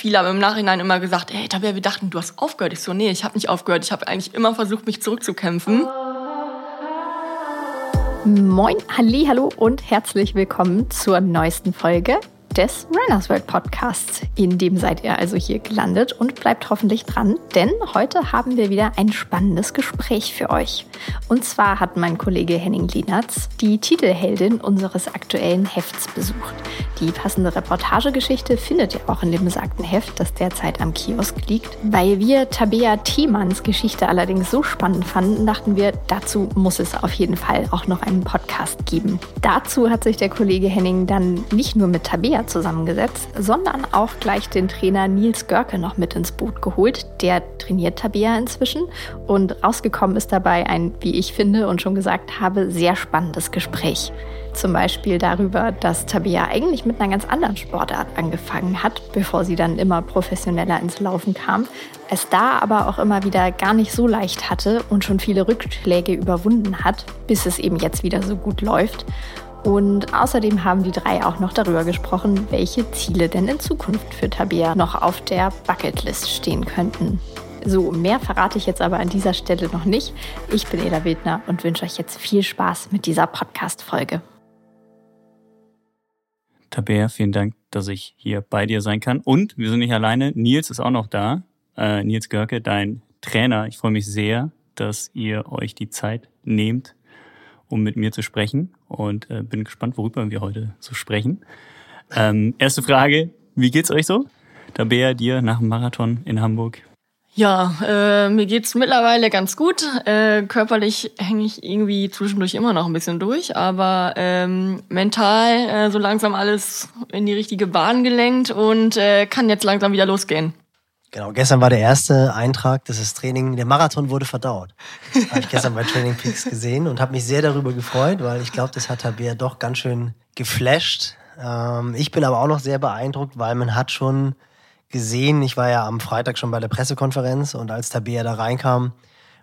Viele haben im Nachhinein immer gesagt, hey Tabea, wir dachten, du hast aufgehört. Ich so, nee, ich habe nicht aufgehört. Ich habe eigentlich immer versucht, mich zurückzukämpfen. Moin, Halli, hallo und herzlich willkommen zur neuesten Folge des Runners World Podcasts. In dem seid ihr also hier gelandet und bleibt hoffentlich dran, denn heute haben wir wieder ein spannendes Gespräch für euch. Und zwar hat mein Kollege Henning Lienertz die Titelheldin unseres aktuellen Hefts besucht. Die passende Reportagegeschichte findet ihr auch in dem besagten Heft, das derzeit am Kiosk liegt. Weil wir Tabea Thiemanns Geschichte allerdings so spannend fanden, dachten wir, dazu muss es auf jeden Fall auch noch einen Podcast geben. Dazu hat sich der Kollege Henning dann nicht nur mit Tabea Trainer zusammengesetzt, sondern auch gleich den Trainer Nils Görke noch mit ins Boot geholt. Der trainiert Tabea inzwischen und rausgekommen ist dabei ein, wie ich finde und schon gesagt habe, sehr spannendes Gespräch. Zum Beispiel darüber, dass Tabea eigentlich mit einer ganz anderen Sportart angefangen hat, bevor sie dann immer professioneller ins Laufen kam, es da aber auch immer wieder gar nicht so leicht hatte und schon viele Rückschläge überwunden hat, bis es eben jetzt wieder so gut läuft. Und außerdem haben die drei auch noch darüber gesprochen, welche Ziele denn in Zukunft für Tabea noch auf der Bucketlist stehen könnten. So, mehr verrate ich jetzt aber an dieser Stelle noch nicht. Ich bin Eda Wildner und wünsche euch jetzt viel Spaß mit dieser Podcast-Folge. Tabea, vielen Dank, dass ich hier bei dir sein kann. Und wir sind nicht alleine. Nils ist auch noch da. Äh, Nils Görke, dein Trainer. Ich freue mich sehr, dass ihr euch die Zeit nehmt, um mit mir zu sprechen und äh, bin gespannt, worüber wir heute so sprechen. Ähm, erste Frage, wie geht's euch so? Tabea, dir nach dem Marathon in Hamburg? Ja, äh, mir geht's mittlerweile ganz gut. Äh, körperlich hänge ich irgendwie zwischendurch immer noch ein bisschen durch, aber ähm, mental äh, so langsam alles in die richtige Bahn gelenkt und äh, kann jetzt langsam wieder losgehen. Genau, gestern war der erste Eintrag, das Training, der Marathon wurde verdaut. habe ich gestern bei Training Peaks gesehen und habe mich sehr darüber gefreut, weil ich glaube, das hat Tabea doch ganz schön geflasht. Ähm, ich bin aber auch noch sehr beeindruckt, weil man hat schon gesehen, ich war ja am Freitag schon bei der Pressekonferenz und als Tabea da reinkam,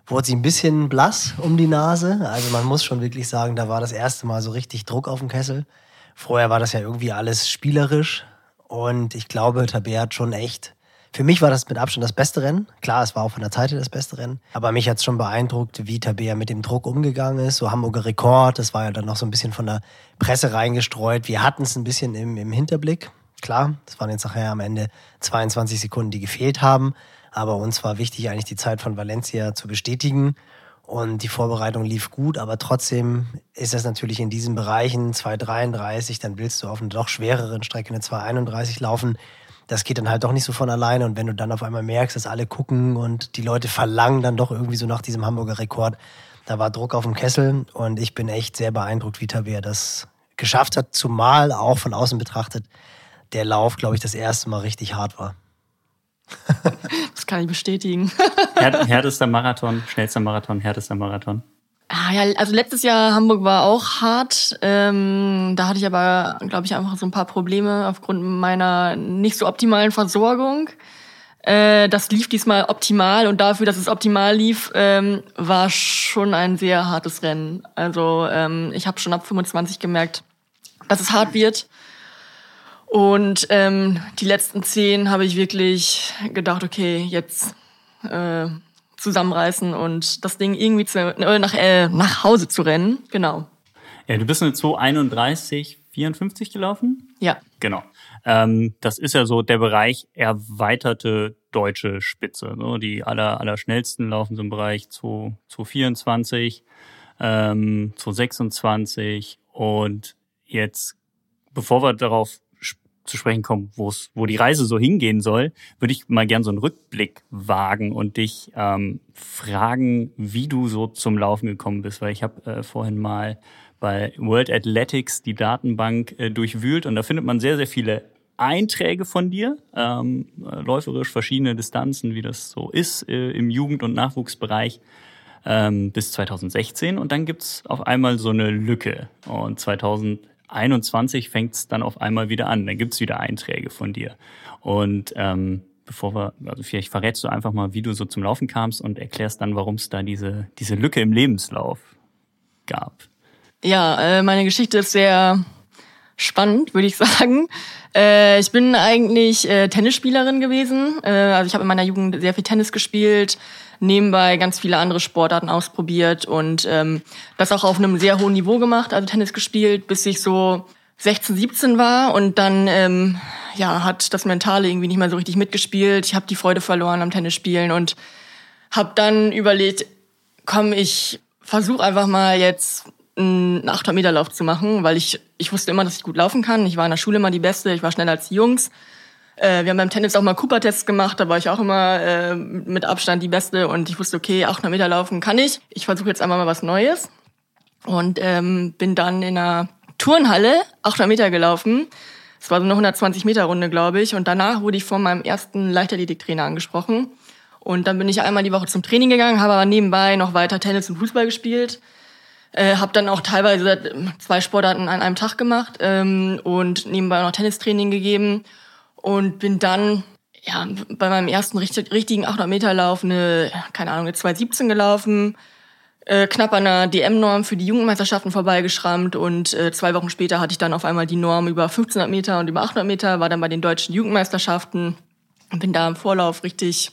wurde sie ein bisschen blass um die Nase. Also man muss schon wirklich sagen, da war das erste Mal so richtig Druck auf dem Kessel. Vorher war das ja irgendwie alles spielerisch und ich glaube, Tabea hat schon echt für mich war das mit Abstand das beste Rennen. Klar, es war auch von der Zeit her das beste Rennen. Aber mich hat es schon beeindruckt, wie Tabea mit dem Druck umgegangen ist. So Hamburger Rekord, das war ja dann noch so ein bisschen von der Presse reingestreut. Wir hatten es ein bisschen im, im Hinterblick. Klar, das waren jetzt nachher am Ende 22 Sekunden, die gefehlt haben. Aber uns war wichtig, eigentlich die Zeit von Valencia zu bestätigen. Und die Vorbereitung lief gut, aber trotzdem ist das natürlich in diesen Bereichen 2,33, dann willst du auf einer doch schwereren Strecke eine 2,31 laufen das geht dann halt doch nicht so von alleine. Und wenn du dann auf einmal merkst, dass alle gucken und die Leute verlangen dann doch irgendwie so nach diesem Hamburger Rekord, da war Druck auf dem Kessel und ich bin echt sehr beeindruckt, wie Tabea das geschafft hat, zumal auch von außen betrachtet der Lauf, glaube ich, das erste Mal richtig hart war. das kann ich bestätigen. Härtester Marathon, schnellster Marathon, härtester Marathon. Ah, ja, also letztes Jahr Hamburg war auch hart. Ähm, da hatte ich aber, glaube ich, einfach so ein paar Probleme aufgrund meiner nicht so optimalen Versorgung. Äh, das lief diesmal optimal und dafür, dass es optimal lief, ähm, war schon ein sehr hartes Rennen. Also ähm, ich habe schon ab 25 gemerkt, dass es hart wird. Und ähm, die letzten zehn habe ich wirklich gedacht, okay, jetzt äh, zusammenreißen und das Ding irgendwie zu, äh, nach, äh, nach Hause zu rennen. Genau. Ja, du bist eine 231, 54 gelaufen? Ja. Genau. Ähm, das ist ja so der Bereich erweiterte deutsche Spitze. Ne? Die aller, aller schnellsten laufen so im Bereich 224, ähm, 226 und jetzt, bevor wir darauf zu sprechen kommen, wo es, wo die Reise so hingehen soll, würde ich mal gern so einen Rückblick wagen und dich ähm, fragen, wie du so zum Laufen gekommen bist, weil ich habe äh, vorhin mal bei World Athletics die Datenbank äh, durchwühlt und da findet man sehr, sehr viele Einträge von dir, ähm, läuferisch verschiedene Distanzen, wie das so ist äh, im Jugend- und Nachwuchsbereich ähm, bis 2016 und dann gibt's auf einmal so eine Lücke. Und 2000 21 fängt es dann auf einmal wieder an. Dann gibt's wieder Einträge von dir. Und ähm, bevor wir, also vielleicht verrätst du einfach mal, wie du so zum Laufen kamst und erklärst dann, warum es da diese, diese Lücke im Lebenslauf gab. Ja, äh, meine Geschichte ist sehr spannend, würde ich sagen. Äh, ich bin eigentlich äh, Tennisspielerin gewesen. Äh, also ich habe in meiner Jugend sehr viel Tennis gespielt, nebenbei ganz viele andere Sportarten ausprobiert und ähm, das auch auf einem sehr hohen Niveau gemacht, also Tennis gespielt, bis ich so 16, 17 war und dann ähm, ja hat das Mentale irgendwie nicht mehr so richtig mitgespielt. Ich habe die Freude verloren am Tennisspielen und habe dann überlegt, komm, ich versuche einfach mal jetzt einen 800 Meter Lauf zu machen, weil ich ich wusste immer, dass ich gut laufen kann. Ich war in der Schule immer die Beste, ich war schneller als die Jungs. Äh, wir haben beim Tennis auch mal Cooper-Tests gemacht, da war ich auch immer äh, mit Abstand die Beste und ich wusste, okay, 800 Meter laufen kann ich. Ich versuche jetzt einmal mal was Neues und ähm, bin dann in einer Turnhalle 800 Meter gelaufen. Es war so eine 120 Meter Runde, glaube ich. Und danach wurde ich von meinem ersten Leichtathletiktrainer angesprochen. Und dann bin ich einmal die Woche zum Training gegangen, habe aber nebenbei noch weiter Tennis und Fußball gespielt. Äh, habe dann auch teilweise zwei Sportarten an einem Tag gemacht ähm, und nebenbei noch Tennistraining gegeben und bin dann ja bei meinem ersten richtig, richtigen 800 Meter Lauf eine keine Ahnung eine 217 gelaufen, äh, knapp an der DM-Norm für die Jugendmeisterschaften vorbeigeschrammt und äh, zwei Wochen später hatte ich dann auf einmal die Norm über 1500 Meter und über 800 Meter, war dann bei den deutschen Jugendmeisterschaften und bin da im Vorlauf richtig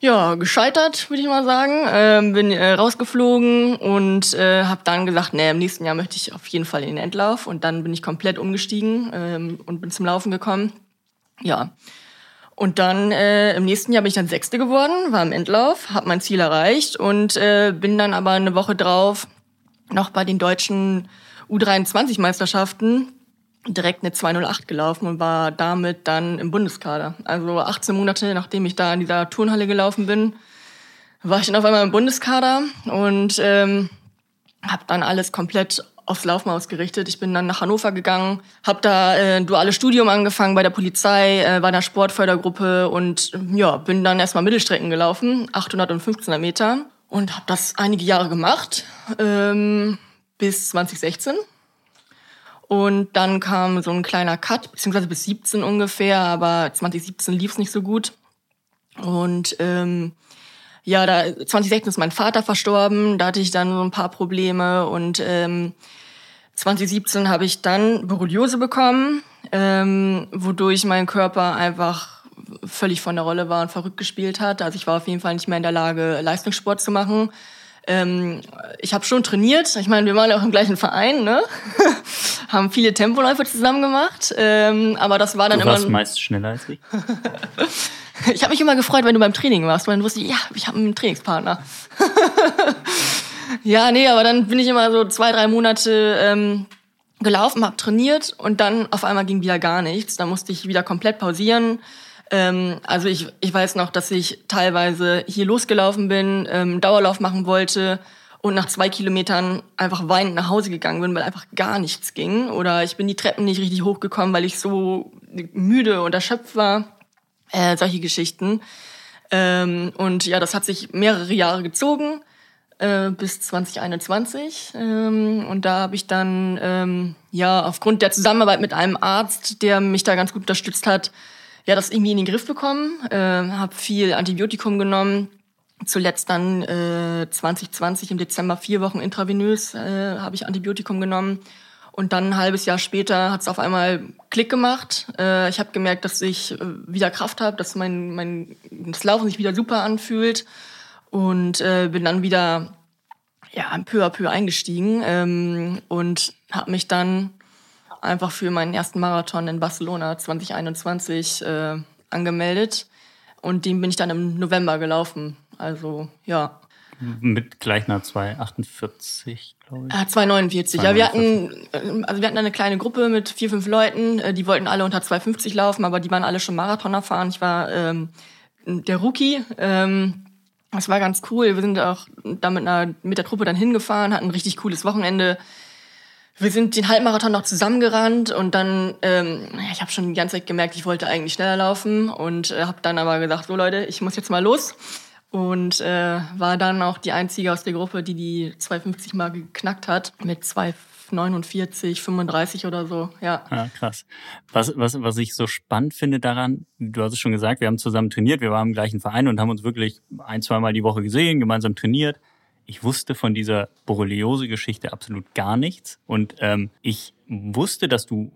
ja, gescheitert, würde ich mal sagen. Ähm, bin äh, rausgeflogen und äh, habe dann gesagt, nee, im nächsten Jahr möchte ich auf jeden Fall in den Endlauf. Und dann bin ich komplett umgestiegen ähm, und bin zum Laufen gekommen. Ja. Und dann äh, im nächsten Jahr bin ich dann Sechste geworden, war im Endlauf, habe mein Ziel erreicht und äh, bin dann aber eine Woche drauf noch bei den deutschen U23-Meisterschaften direkt eine 208 gelaufen und war damit dann im Bundeskader. Also 18 Monate nachdem ich da in dieser Turnhalle gelaufen bin, war ich dann auf einmal im Bundeskader und ähm, habe dann alles komplett aufs Laufen ausgerichtet. Ich bin dann nach Hannover gegangen, habe da äh, ein duales Studium angefangen bei der Polizei, äh, bei der Sportfördergruppe und ja, bin dann erstmal Mittelstrecken gelaufen, 800 und 1500 Meter und habe das einige Jahre gemacht ähm, bis 2016. Und dann kam so ein kleiner Cut, beziehungsweise bis 17 ungefähr, aber 2017 lief es nicht so gut. Und ähm, ja, da 2016 ist mein Vater verstorben, da hatte ich dann so ein paar Probleme und ähm, 2017 habe ich dann Borreliose bekommen, ähm, wodurch mein Körper einfach völlig von der Rolle war und verrückt gespielt hat. Also ich war auf jeden Fall nicht mehr in der Lage, Leistungssport zu machen. Ähm, ich habe schon trainiert. Ich meine, wir waren ja auch im gleichen Verein, ne? haben viele Tempoläufe zusammen gemacht. Ähm, aber das war dann du immer. warst meist schneller als ich. ich habe mich immer gefreut, wenn du beim Training warst, weil dann wusste ich, ja, ich habe einen Trainingspartner. ja, nee, aber dann bin ich immer so zwei, drei Monate ähm, gelaufen, habe trainiert und dann auf einmal ging wieder gar nichts. Da musste ich wieder komplett pausieren. Ähm, also ich, ich weiß noch, dass ich teilweise hier losgelaufen bin, ähm, Dauerlauf machen wollte und nach zwei Kilometern einfach weinend nach Hause gegangen bin, weil einfach gar nichts ging. Oder ich bin die Treppen nicht richtig hochgekommen, weil ich so müde und erschöpft war. Äh, solche Geschichten. Ähm, und ja, das hat sich mehrere Jahre gezogen äh, bis 2021. Ähm, und da habe ich dann ähm, ja aufgrund der Zusammenarbeit mit einem Arzt, der mich da ganz gut unterstützt hat, ja, das irgendwie in den Griff bekommen, äh, habe viel Antibiotikum genommen. Zuletzt dann äh, 2020 im Dezember vier Wochen intravenös äh, habe ich Antibiotikum genommen. Und dann ein halbes Jahr später hat es auf einmal Klick gemacht. Äh, ich habe gemerkt, dass ich äh, wieder Kraft habe, dass mein, mein das Laufen sich wieder super anfühlt. Und äh, bin dann wieder ja, peu à peu eingestiegen ähm, und habe mich dann einfach für meinen ersten Marathon in Barcelona 2021 äh, angemeldet. Und den bin ich dann im November gelaufen. Also, ja. Mit gleich einer 248, glaube ich. Ja, 249. Ja, wir hatten, äh, also wir hatten eine kleine Gruppe mit vier, fünf Leuten. Äh, die wollten alle unter 250 laufen, aber die waren alle schon Marathon erfahren. Ich war ähm, der Rookie. Ähm, das war ganz cool. Wir sind auch da mit, einer, mit der Truppe dann hingefahren, hatten ein richtig cooles Wochenende wir sind den Halbmarathon noch zusammengerannt und dann, ähm, ich habe schon die ganze Zeit gemerkt, ich wollte eigentlich schneller laufen und äh, habe dann aber gesagt, so Leute, ich muss jetzt mal los und äh, war dann auch die einzige aus der Gruppe, die die 250 mal geknackt hat mit 249, 35 oder so, ja. Ja, krass. Was, was, was ich so spannend finde daran, du hast es schon gesagt, wir haben zusammen trainiert, wir waren im gleichen Verein und haben uns wirklich ein, zweimal die Woche gesehen, gemeinsam trainiert ich wusste von dieser Borreliose-Geschichte absolut gar nichts. Und ähm, ich wusste, dass du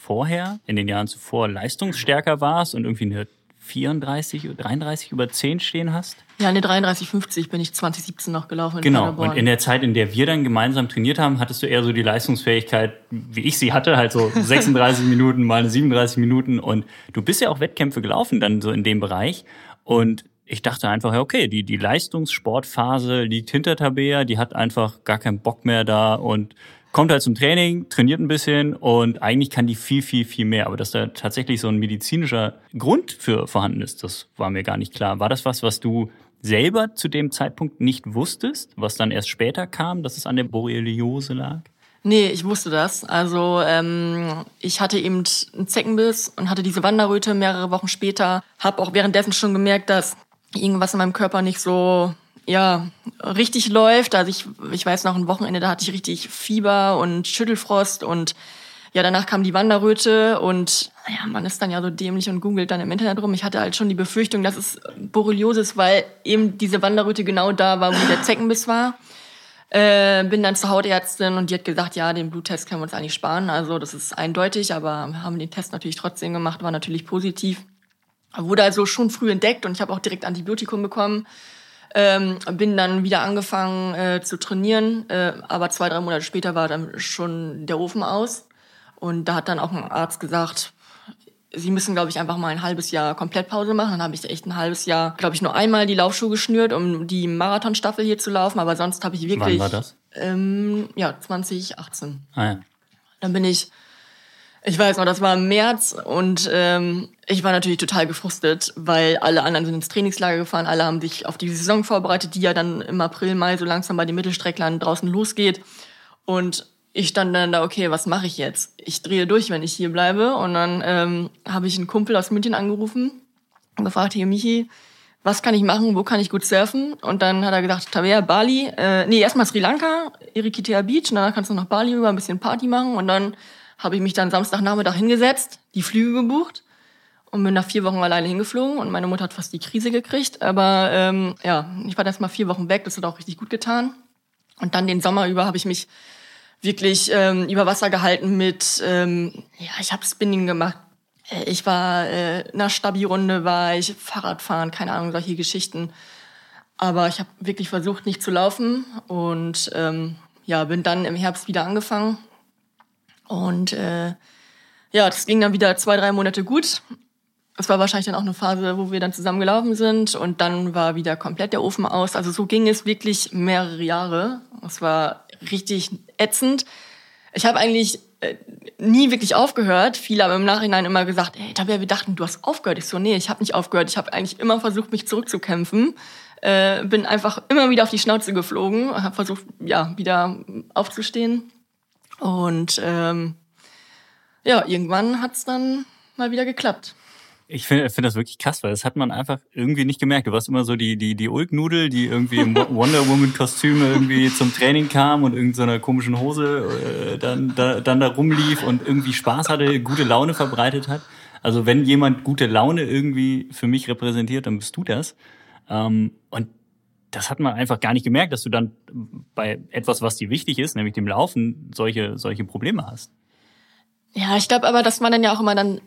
vorher, in den Jahren zuvor, leistungsstärker warst und irgendwie eine 34, 33 über 10 stehen hast? Ja, eine 33,50 bin ich 2017 noch gelaufen. In genau. Paderborn. Und in der Zeit, in der wir dann gemeinsam trainiert haben, hattest du eher so die Leistungsfähigkeit, wie ich sie hatte, halt so 36 Minuten mal eine 37 Minuten. Und du bist ja auch Wettkämpfe gelaufen dann so in dem Bereich. Und ich dachte einfach, ja, okay, die, die Leistungssportphase liegt hinter Tabea, die hat einfach gar keinen Bock mehr da und kommt halt zum Training, trainiert ein bisschen und eigentlich kann die viel, viel, viel mehr. Aber dass da tatsächlich so ein medizinischer Grund für vorhanden ist, das war mir gar nicht klar. War das was, was du selber zu dem Zeitpunkt nicht wusstest, was dann erst später kam, dass es an der Borreliose lag? Nee, ich wusste das. Also ähm, ich hatte eben einen Zeckenbiss und hatte diese Wanderröte mehrere Wochen später. Hab auch währenddessen schon gemerkt, dass irgendwas in meinem Körper nicht so ja, richtig läuft. Also ich, ich weiß noch ein Wochenende, da hatte ich richtig Fieber und Schüttelfrost und ja, danach kam die Wanderröte und ja, man ist dann ja so dämlich und googelt dann im Internet rum. Ich hatte halt schon die Befürchtung, dass es Borreliose ist, weil eben diese Wanderröte genau da war, wo der Zeckenbiss war. Äh, bin dann zur Hautärztin und die hat gesagt, ja, den Bluttest können wir uns eigentlich sparen. Also das ist eindeutig, aber haben den Test natürlich trotzdem gemacht, war natürlich positiv. Wurde also schon früh entdeckt und ich habe auch direkt Antibiotikum bekommen. Ähm, bin dann wieder angefangen äh, zu trainieren, äh, aber zwei, drei Monate später war dann schon der Ofen aus. Und da hat dann auch ein Arzt gesagt, sie müssen, glaube ich, einfach mal ein halbes Jahr Komplettpause machen. Dann habe ich echt ein halbes Jahr, glaube ich, nur einmal die Laufschuhe geschnürt, um die Marathonstaffel hier zu laufen. Aber sonst habe ich wirklich. Wann war das? Ähm, ja, 2018. Ah ja. Dann bin ich ich weiß noch, das war im März und ähm, ich war natürlich total gefrustet, weil alle anderen sind ins Trainingslager gefahren, alle haben sich auf die Saison vorbereitet, die ja dann im April, Mai so langsam bei den Mittelstrecklern draußen losgeht. Und ich stand dann da, okay, was mache ich jetzt? Ich drehe durch, wenn ich hier bleibe. Und dann ähm, habe ich einen Kumpel aus München angerufen und gefragt, hier Michi, was kann ich machen, wo kann ich gut surfen? Und dann hat er gesagt, Tabea, Bali, äh, nee, erstmal Sri Lanka, Irikitea Beach, und danach kannst du nach Bali rüber ein bisschen Party machen und dann habe ich mich dann Samstagnachmittag hingesetzt, die Flüge gebucht und bin nach vier Wochen alleine hingeflogen und meine Mutter hat fast die Krise gekriegt. Aber ähm, ja, ich war erst mal vier Wochen weg, das hat auch richtig gut getan. Und dann den Sommer über habe ich mich wirklich ähm, über Wasser gehalten mit, ähm, ja, ich habe Spinning gemacht. Äh, ich war äh, in einer Stabi-Runde, war ich Fahrradfahren, keine Ahnung, solche Geschichten. Aber ich habe wirklich versucht, nicht zu laufen und ähm, ja, bin dann im Herbst wieder angefangen und äh, ja, das ging dann wieder zwei, drei Monate gut. Es war wahrscheinlich dann auch eine Phase, wo wir dann zusammen gelaufen sind und dann war wieder komplett der Ofen aus. Also so ging es wirklich mehrere Jahre. Es war richtig ätzend. Ich habe eigentlich äh, nie wirklich aufgehört. Viele haben im Nachhinein immer gesagt, ey, Tabea, wir dachten, du hast aufgehört. Ich so, nee, ich habe nicht aufgehört. Ich habe eigentlich immer versucht, mich zurückzukämpfen. Äh, bin einfach immer wieder auf die Schnauze geflogen, habe versucht, ja, wieder aufzustehen. Und ähm, ja, irgendwann hat's dann mal wieder geklappt. Ich finde find das wirklich krass, weil das hat man einfach irgendwie nicht gemerkt. Du warst immer so die, die, die Ulknudel, die irgendwie im Wonder Woman-Kostüm irgendwie zum Training kam und irgendeiner so komischen Hose äh, dann, da, dann da rumlief und irgendwie Spaß hatte, gute Laune verbreitet hat. Also wenn jemand gute Laune irgendwie für mich repräsentiert, dann bist du das. Ähm, und das hat man einfach gar nicht gemerkt, dass du dann bei etwas, was dir wichtig ist, nämlich dem Laufen, solche, solche Probleme hast. Ja, ich glaube aber, dass man dann ja auch immer dann,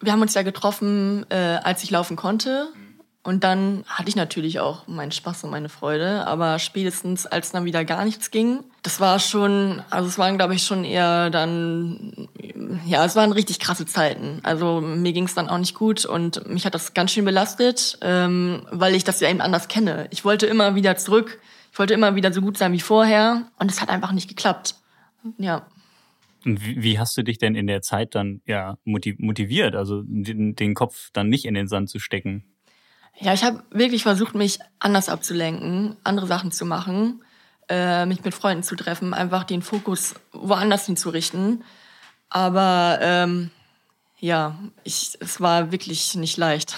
wir haben uns ja getroffen, äh, als ich laufen konnte. Und dann hatte ich natürlich auch meinen Spaß und meine Freude, aber spätestens als dann wieder gar nichts ging, das war schon, also es waren glaube ich schon eher dann, ja, es waren richtig krasse Zeiten. Also mir ging es dann auch nicht gut und mich hat das ganz schön belastet, ähm, weil ich das ja eben anders kenne. Ich wollte immer wieder zurück, ich wollte immer wieder so gut sein wie vorher und es hat einfach nicht geklappt. Ja. Und wie hast du dich denn in der Zeit dann ja motiviert, also den, den Kopf dann nicht in den Sand zu stecken? Ja, ich habe wirklich versucht, mich anders abzulenken, andere Sachen zu machen, äh, mich mit Freunden zu treffen, einfach den Fokus woanders hinzurichten. Aber ähm, ja, ich, es war wirklich nicht leicht.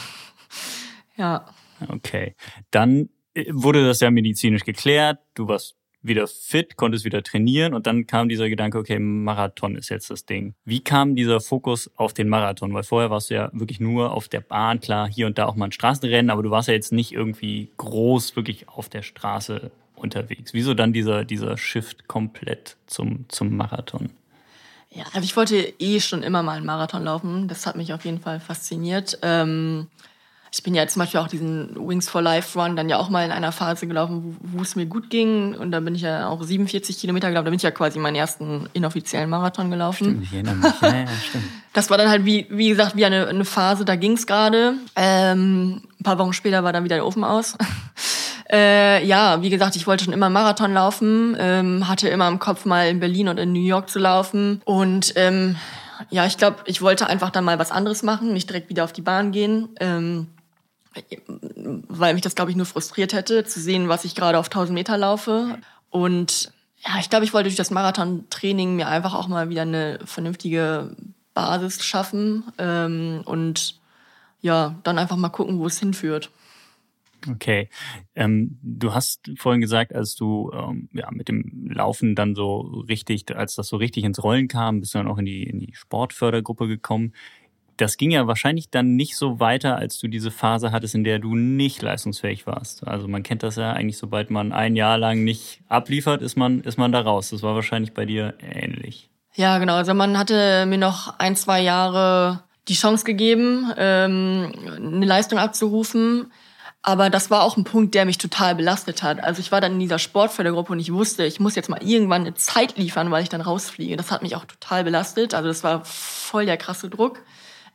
ja. Okay. Dann äh, wurde das ja medizinisch geklärt. Du warst wieder fit, konntest wieder trainieren und dann kam dieser Gedanke, okay, Marathon ist jetzt das Ding. Wie kam dieser Fokus auf den Marathon? Weil vorher warst du ja wirklich nur auf der Bahn, klar, hier und da auch mal ein Straßenrennen, aber du warst ja jetzt nicht irgendwie groß wirklich auf der Straße unterwegs? Wieso dann dieser, dieser Shift komplett zum, zum Marathon? Ja, also ich wollte eh schon immer mal einen Marathon laufen. Das hat mich auf jeden Fall fasziniert. Ähm, ich bin ja zum Beispiel auch diesen Wings for Life Run dann ja auch mal in einer Phase gelaufen, wo, es mir gut ging. Und da bin ich ja auch 47 Kilometer gelaufen. Da bin ich ja quasi meinen ersten inoffiziellen Marathon gelaufen. Stimmt, ich erinnere mich. Ja, ja, stimmt. Das war dann halt, wie, wie gesagt, wie eine, eine Phase, da ging's gerade. Ähm, ein paar Wochen später war dann wieder der Ofen aus. Äh, ja, wie gesagt, ich wollte schon immer Marathon laufen, ähm, hatte immer im Kopf mal in Berlin und in New York zu laufen und ähm, ja, ich glaube, ich wollte einfach dann mal was anderes machen, nicht direkt wieder auf die Bahn gehen. Ähm, weil mich das, glaube ich, nur frustriert hätte, zu sehen, was ich gerade auf 1000 Meter laufe. Und ja, ich glaube, ich wollte durch das Marathon-Training mir einfach auch mal wieder eine vernünftige Basis schaffen ähm, und ja, dann einfach mal gucken, wo es hinführt. Okay. Ähm, du hast vorhin gesagt, als du ähm, ja, mit dem Laufen dann so richtig, als das so richtig ins Rollen kam, bist du dann auch in die, in die Sportfördergruppe gekommen das ging ja wahrscheinlich dann nicht so weiter, als du diese Phase hattest, in der du nicht leistungsfähig warst. Also man kennt das ja eigentlich, sobald man ein Jahr lang nicht abliefert, ist man, ist man da raus. Das war wahrscheinlich bei dir ähnlich. Ja, genau. Also man hatte mir noch ein, zwei Jahre die Chance gegeben, ähm, eine Leistung abzurufen. Aber das war auch ein Punkt, der mich total belastet hat. Also ich war dann in dieser Sportfördergruppe und ich wusste, ich muss jetzt mal irgendwann eine Zeit liefern, weil ich dann rausfliege. Das hat mich auch total belastet. Also das war voll der krasse Druck.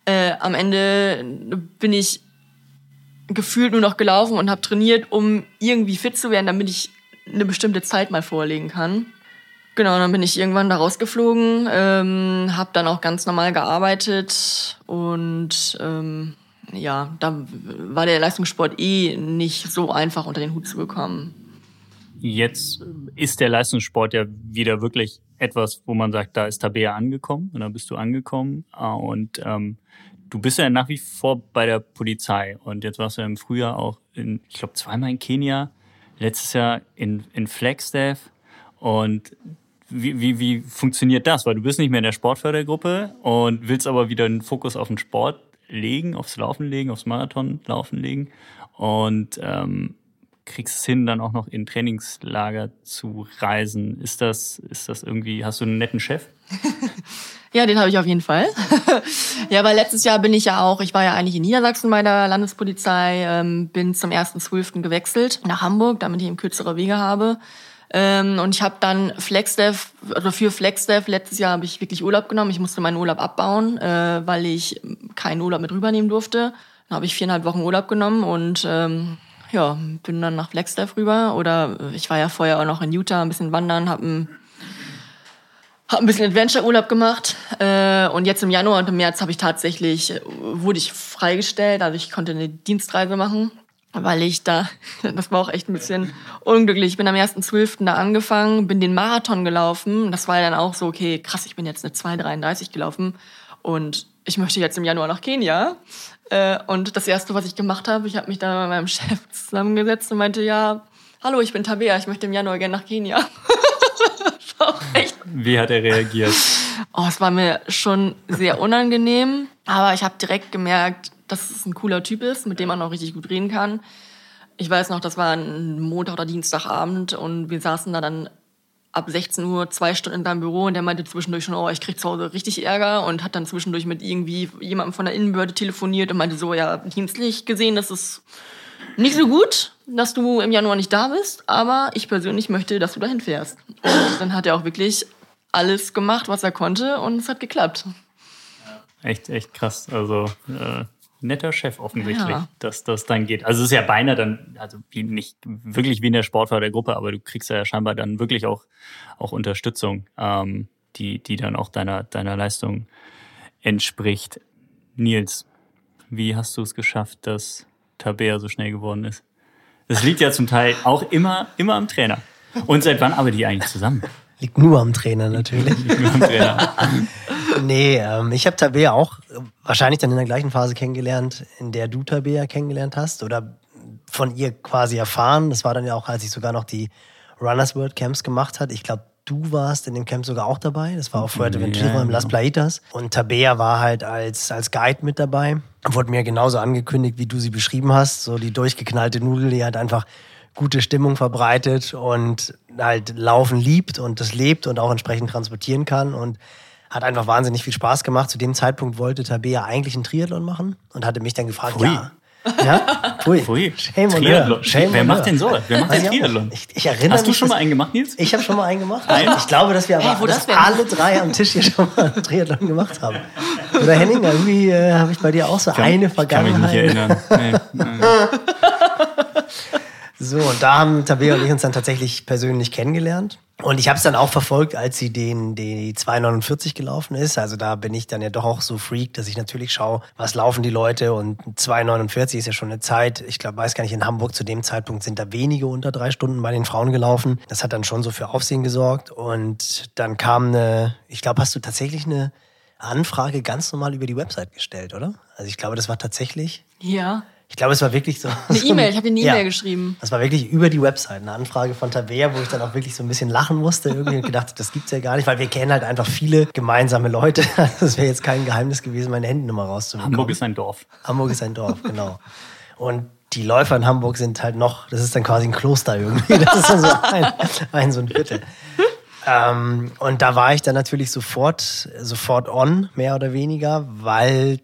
Äh, am Ende bin ich gefühlt nur noch gelaufen und habe trainiert, um irgendwie fit zu werden, damit ich eine bestimmte Zeit mal vorlegen kann. Genau, dann bin ich irgendwann da rausgeflogen, ähm, habe dann auch ganz normal gearbeitet und ähm, ja, da war der Leistungssport eh nicht so einfach unter den Hut zu bekommen. Jetzt ist der Leistungssport ja wieder wirklich etwas, wo man sagt, da ist Tabea angekommen und da bist du angekommen. Ah, und ähm, du bist ja nach wie vor bei der Polizei und jetzt warst du ja im Frühjahr auch in, ich glaube, zweimal in Kenia, letztes Jahr in, in Flagstaff. Und wie, wie, wie funktioniert das? Weil du bist nicht mehr in der Sportfördergruppe und willst aber wieder einen Fokus auf den Sport legen, aufs Laufen legen, aufs Marathonlaufen legen. Und ähm, kriegst es hin, dann auch noch in Trainingslager zu reisen. Ist das, ist das irgendwie, hast du einen netten Chef? ja, den habe ich auf jeden Fall. ja, weil letztes Jahr bin ich ja auch, ich war ja eigentlich in Niedersachsen bei der Landespolizei, ähm, bin zum 1.12. gewechselt nach Hamburg, damit ich eben kürzere Wege habe. Ähm, und ich habe dann Flexdev, also für Flexdev letztes Jahr habe ich wirklich Urlaub genommen. Ich musste meinen Urlaub abbauen, äh, weil ich keinen Urlaub mit rübernehmen durfte. Dann habe ich viereinhalb Wochen Urlaub genommen und ähm, ja, bin dann nach Flagstaff rüber. Oder ich war ja vorher auch noch in Utah, ein bisschen wandern, habe ein, hab ein bisschen Adventure-Urlaub gemacht. Äh, und jetzt im Januar und im März habe ich tatsächlich, wurde ich freigestellt, also ich konnte eine Dienstreise machen. Weil ich da, das war auch echt ein bisschen unglücklich. Ich bin am 1.12. da angefangen, bin den Marathon gelaufen. Das war dann auch so, okay, krass, ich bin jetzt eine 2,33 gelaufen. Und ich möchte jetzt im Januar nach Kenia. Äh, und das Erste, was ich gemacht habe, ich habe mich da mit meinem Chef zusammengesetzt und meinte, ja, hallo, ich bin Tabea, ich möchte im Januar gerne nach Kenia. Wie hat er reagiert? Oh, es war mir schon sehr unangenehm, aber ich habe direkt gemerkt, dass es ein cooler Typ ist, mit dem man auch richtig gut reden kann. Ich weiß noch, das war ein Montag oder Dienstagabend und wir saßen da dann ab 16 Uhr zwei Stunden in seinem Büro und der meinte zwischendurch schon, oh, ich krieg zu Hause richtig Ärger und hat dann zwischendurch mit irgendwie jemandem von der Innenbehörde telefoniert und meinte so, ja, dienstlich gesehen, das ist nicht so gut, dass du im Januar nicht da bist, aber ich persönlich möchte, dass du dahin fährst. Und dann hat er auch wirklich alles gemacht, was er konnte und es hat geklappt. Echt, echt krass. Also äh, netter Chef offensichtlich, ja. dass das dann geht. Also es ist ja beinahe dann, also wie nicht wirklich wie in der Sportfördergruppe, aber du kriegst ja scheinbar dann wirklich auch, auch Unterstützung, ähm, die, die dann auch deiner, deiner Leistung entspricht. Nils, wie hast du es geschafft, dass Tabea so schnell geworden ist? Das liegt ja zum Teil auch immer, immer am Trainer. Und seit wann arbeitet ihr eigentlich zusammen? Liegt nur am Trainer natürlich. Liegt nur am Trainer. nee, ähm, ich habe Tabea auch wahrscheinlich dann in der gleichen Phase kennengelernt, in der du Tabea kennengelernt hast oder von ihr quasi erfahren. Das war dann ja auch, als ich sogar noch die Runners World Camps gemacht hat. Ich glaube, du warst in dem Camp sogar auch dabei. Das war auf Fuerteventura ja, im Las. Plaitas. Und Tabea war halt als, als Guide mit dabei. Wurde mir genauso angekündigt, wie du sie beschrieben hast. So die durchgeknallte Nudel, die halt einfach gute Stimmung verbreitet und halt Laufen liebt und das lebt und auch entsprechend transportieren kann und hat einfach wahnsinnig viel Spaß gemacht. Zu dem Zeitpunkt wollte Tabea eigentlich einen Triathlon machen und hatte mich dann gefragt, Pfui. ja. Ja, pui. Pfui. Shame on Triathlon. Shame Wer on macht her. denn so? Wer macht denn Triathlon? Ich, ich erinnere Hast du mich, schon mal einen gemacht, Nils? Ich habe schon mal einen gemacht. Einen? Ich glaube, dass wir aber Hey, dass das alle drei am Tisch hier schon mal einen Triathlon gemacht haben. Oder Henning, irgendwie äh, habe ich bei dir auch so eine Ich kann mich nicht Vergangenheit. erinnern. Nee, nee. So, und da haben Tabea und ich uns dann tatsächlich persönlich kennengelernt. Und ich habe es dann auch verfolgt, als sie den die 249 gelaufen ist. Also da bin ich dann ja doch auch so freak, dass ich natürlich schaue, was laufen die Leute. Und 249 ist ja schon eine Zeit. Ich glaube, weiß gar nicht, in Hamburg zu dem Zeitpunkt sind da wenige unter drei Stunden bei den Frauen gelaufen. Das hat dann schon so für Aufsehen gesorgt. Und dann kam eine, ich glaube, hast du tatsächlich eine Anfrage ganz normal über die Website gestellt, oder? Also ich glaube, das war tatsächlich. Ja. Ich glaube, es war wirklich so. Eine E-Mail, ich habe dir eine E-Mail Ja. geschrieben. Das war wirklich über die Website eine Anfrage von Tabea, wo ich dann auch wirklich so ein bisschen lachen musste irgendwie und gedacht, das gibt's ja gar nicht, weil wir kennen halt einfach viele gemeinsame Leute. Das wäre jetzt kein Geheimnis gewesen, meine Handynummer rauszubekommen. Hamburg ist ein Dorf. Hamburg ist ein Dorf, genau. Und die Läufer in Hamburg sind halt noch, das ist dann quasi ein Kloster irgendwie. Das ist dann so ein, ein so ein Viertel. Ähm, und da war ich dann natürlich sofort, sofort on, mehr oder weniger, weil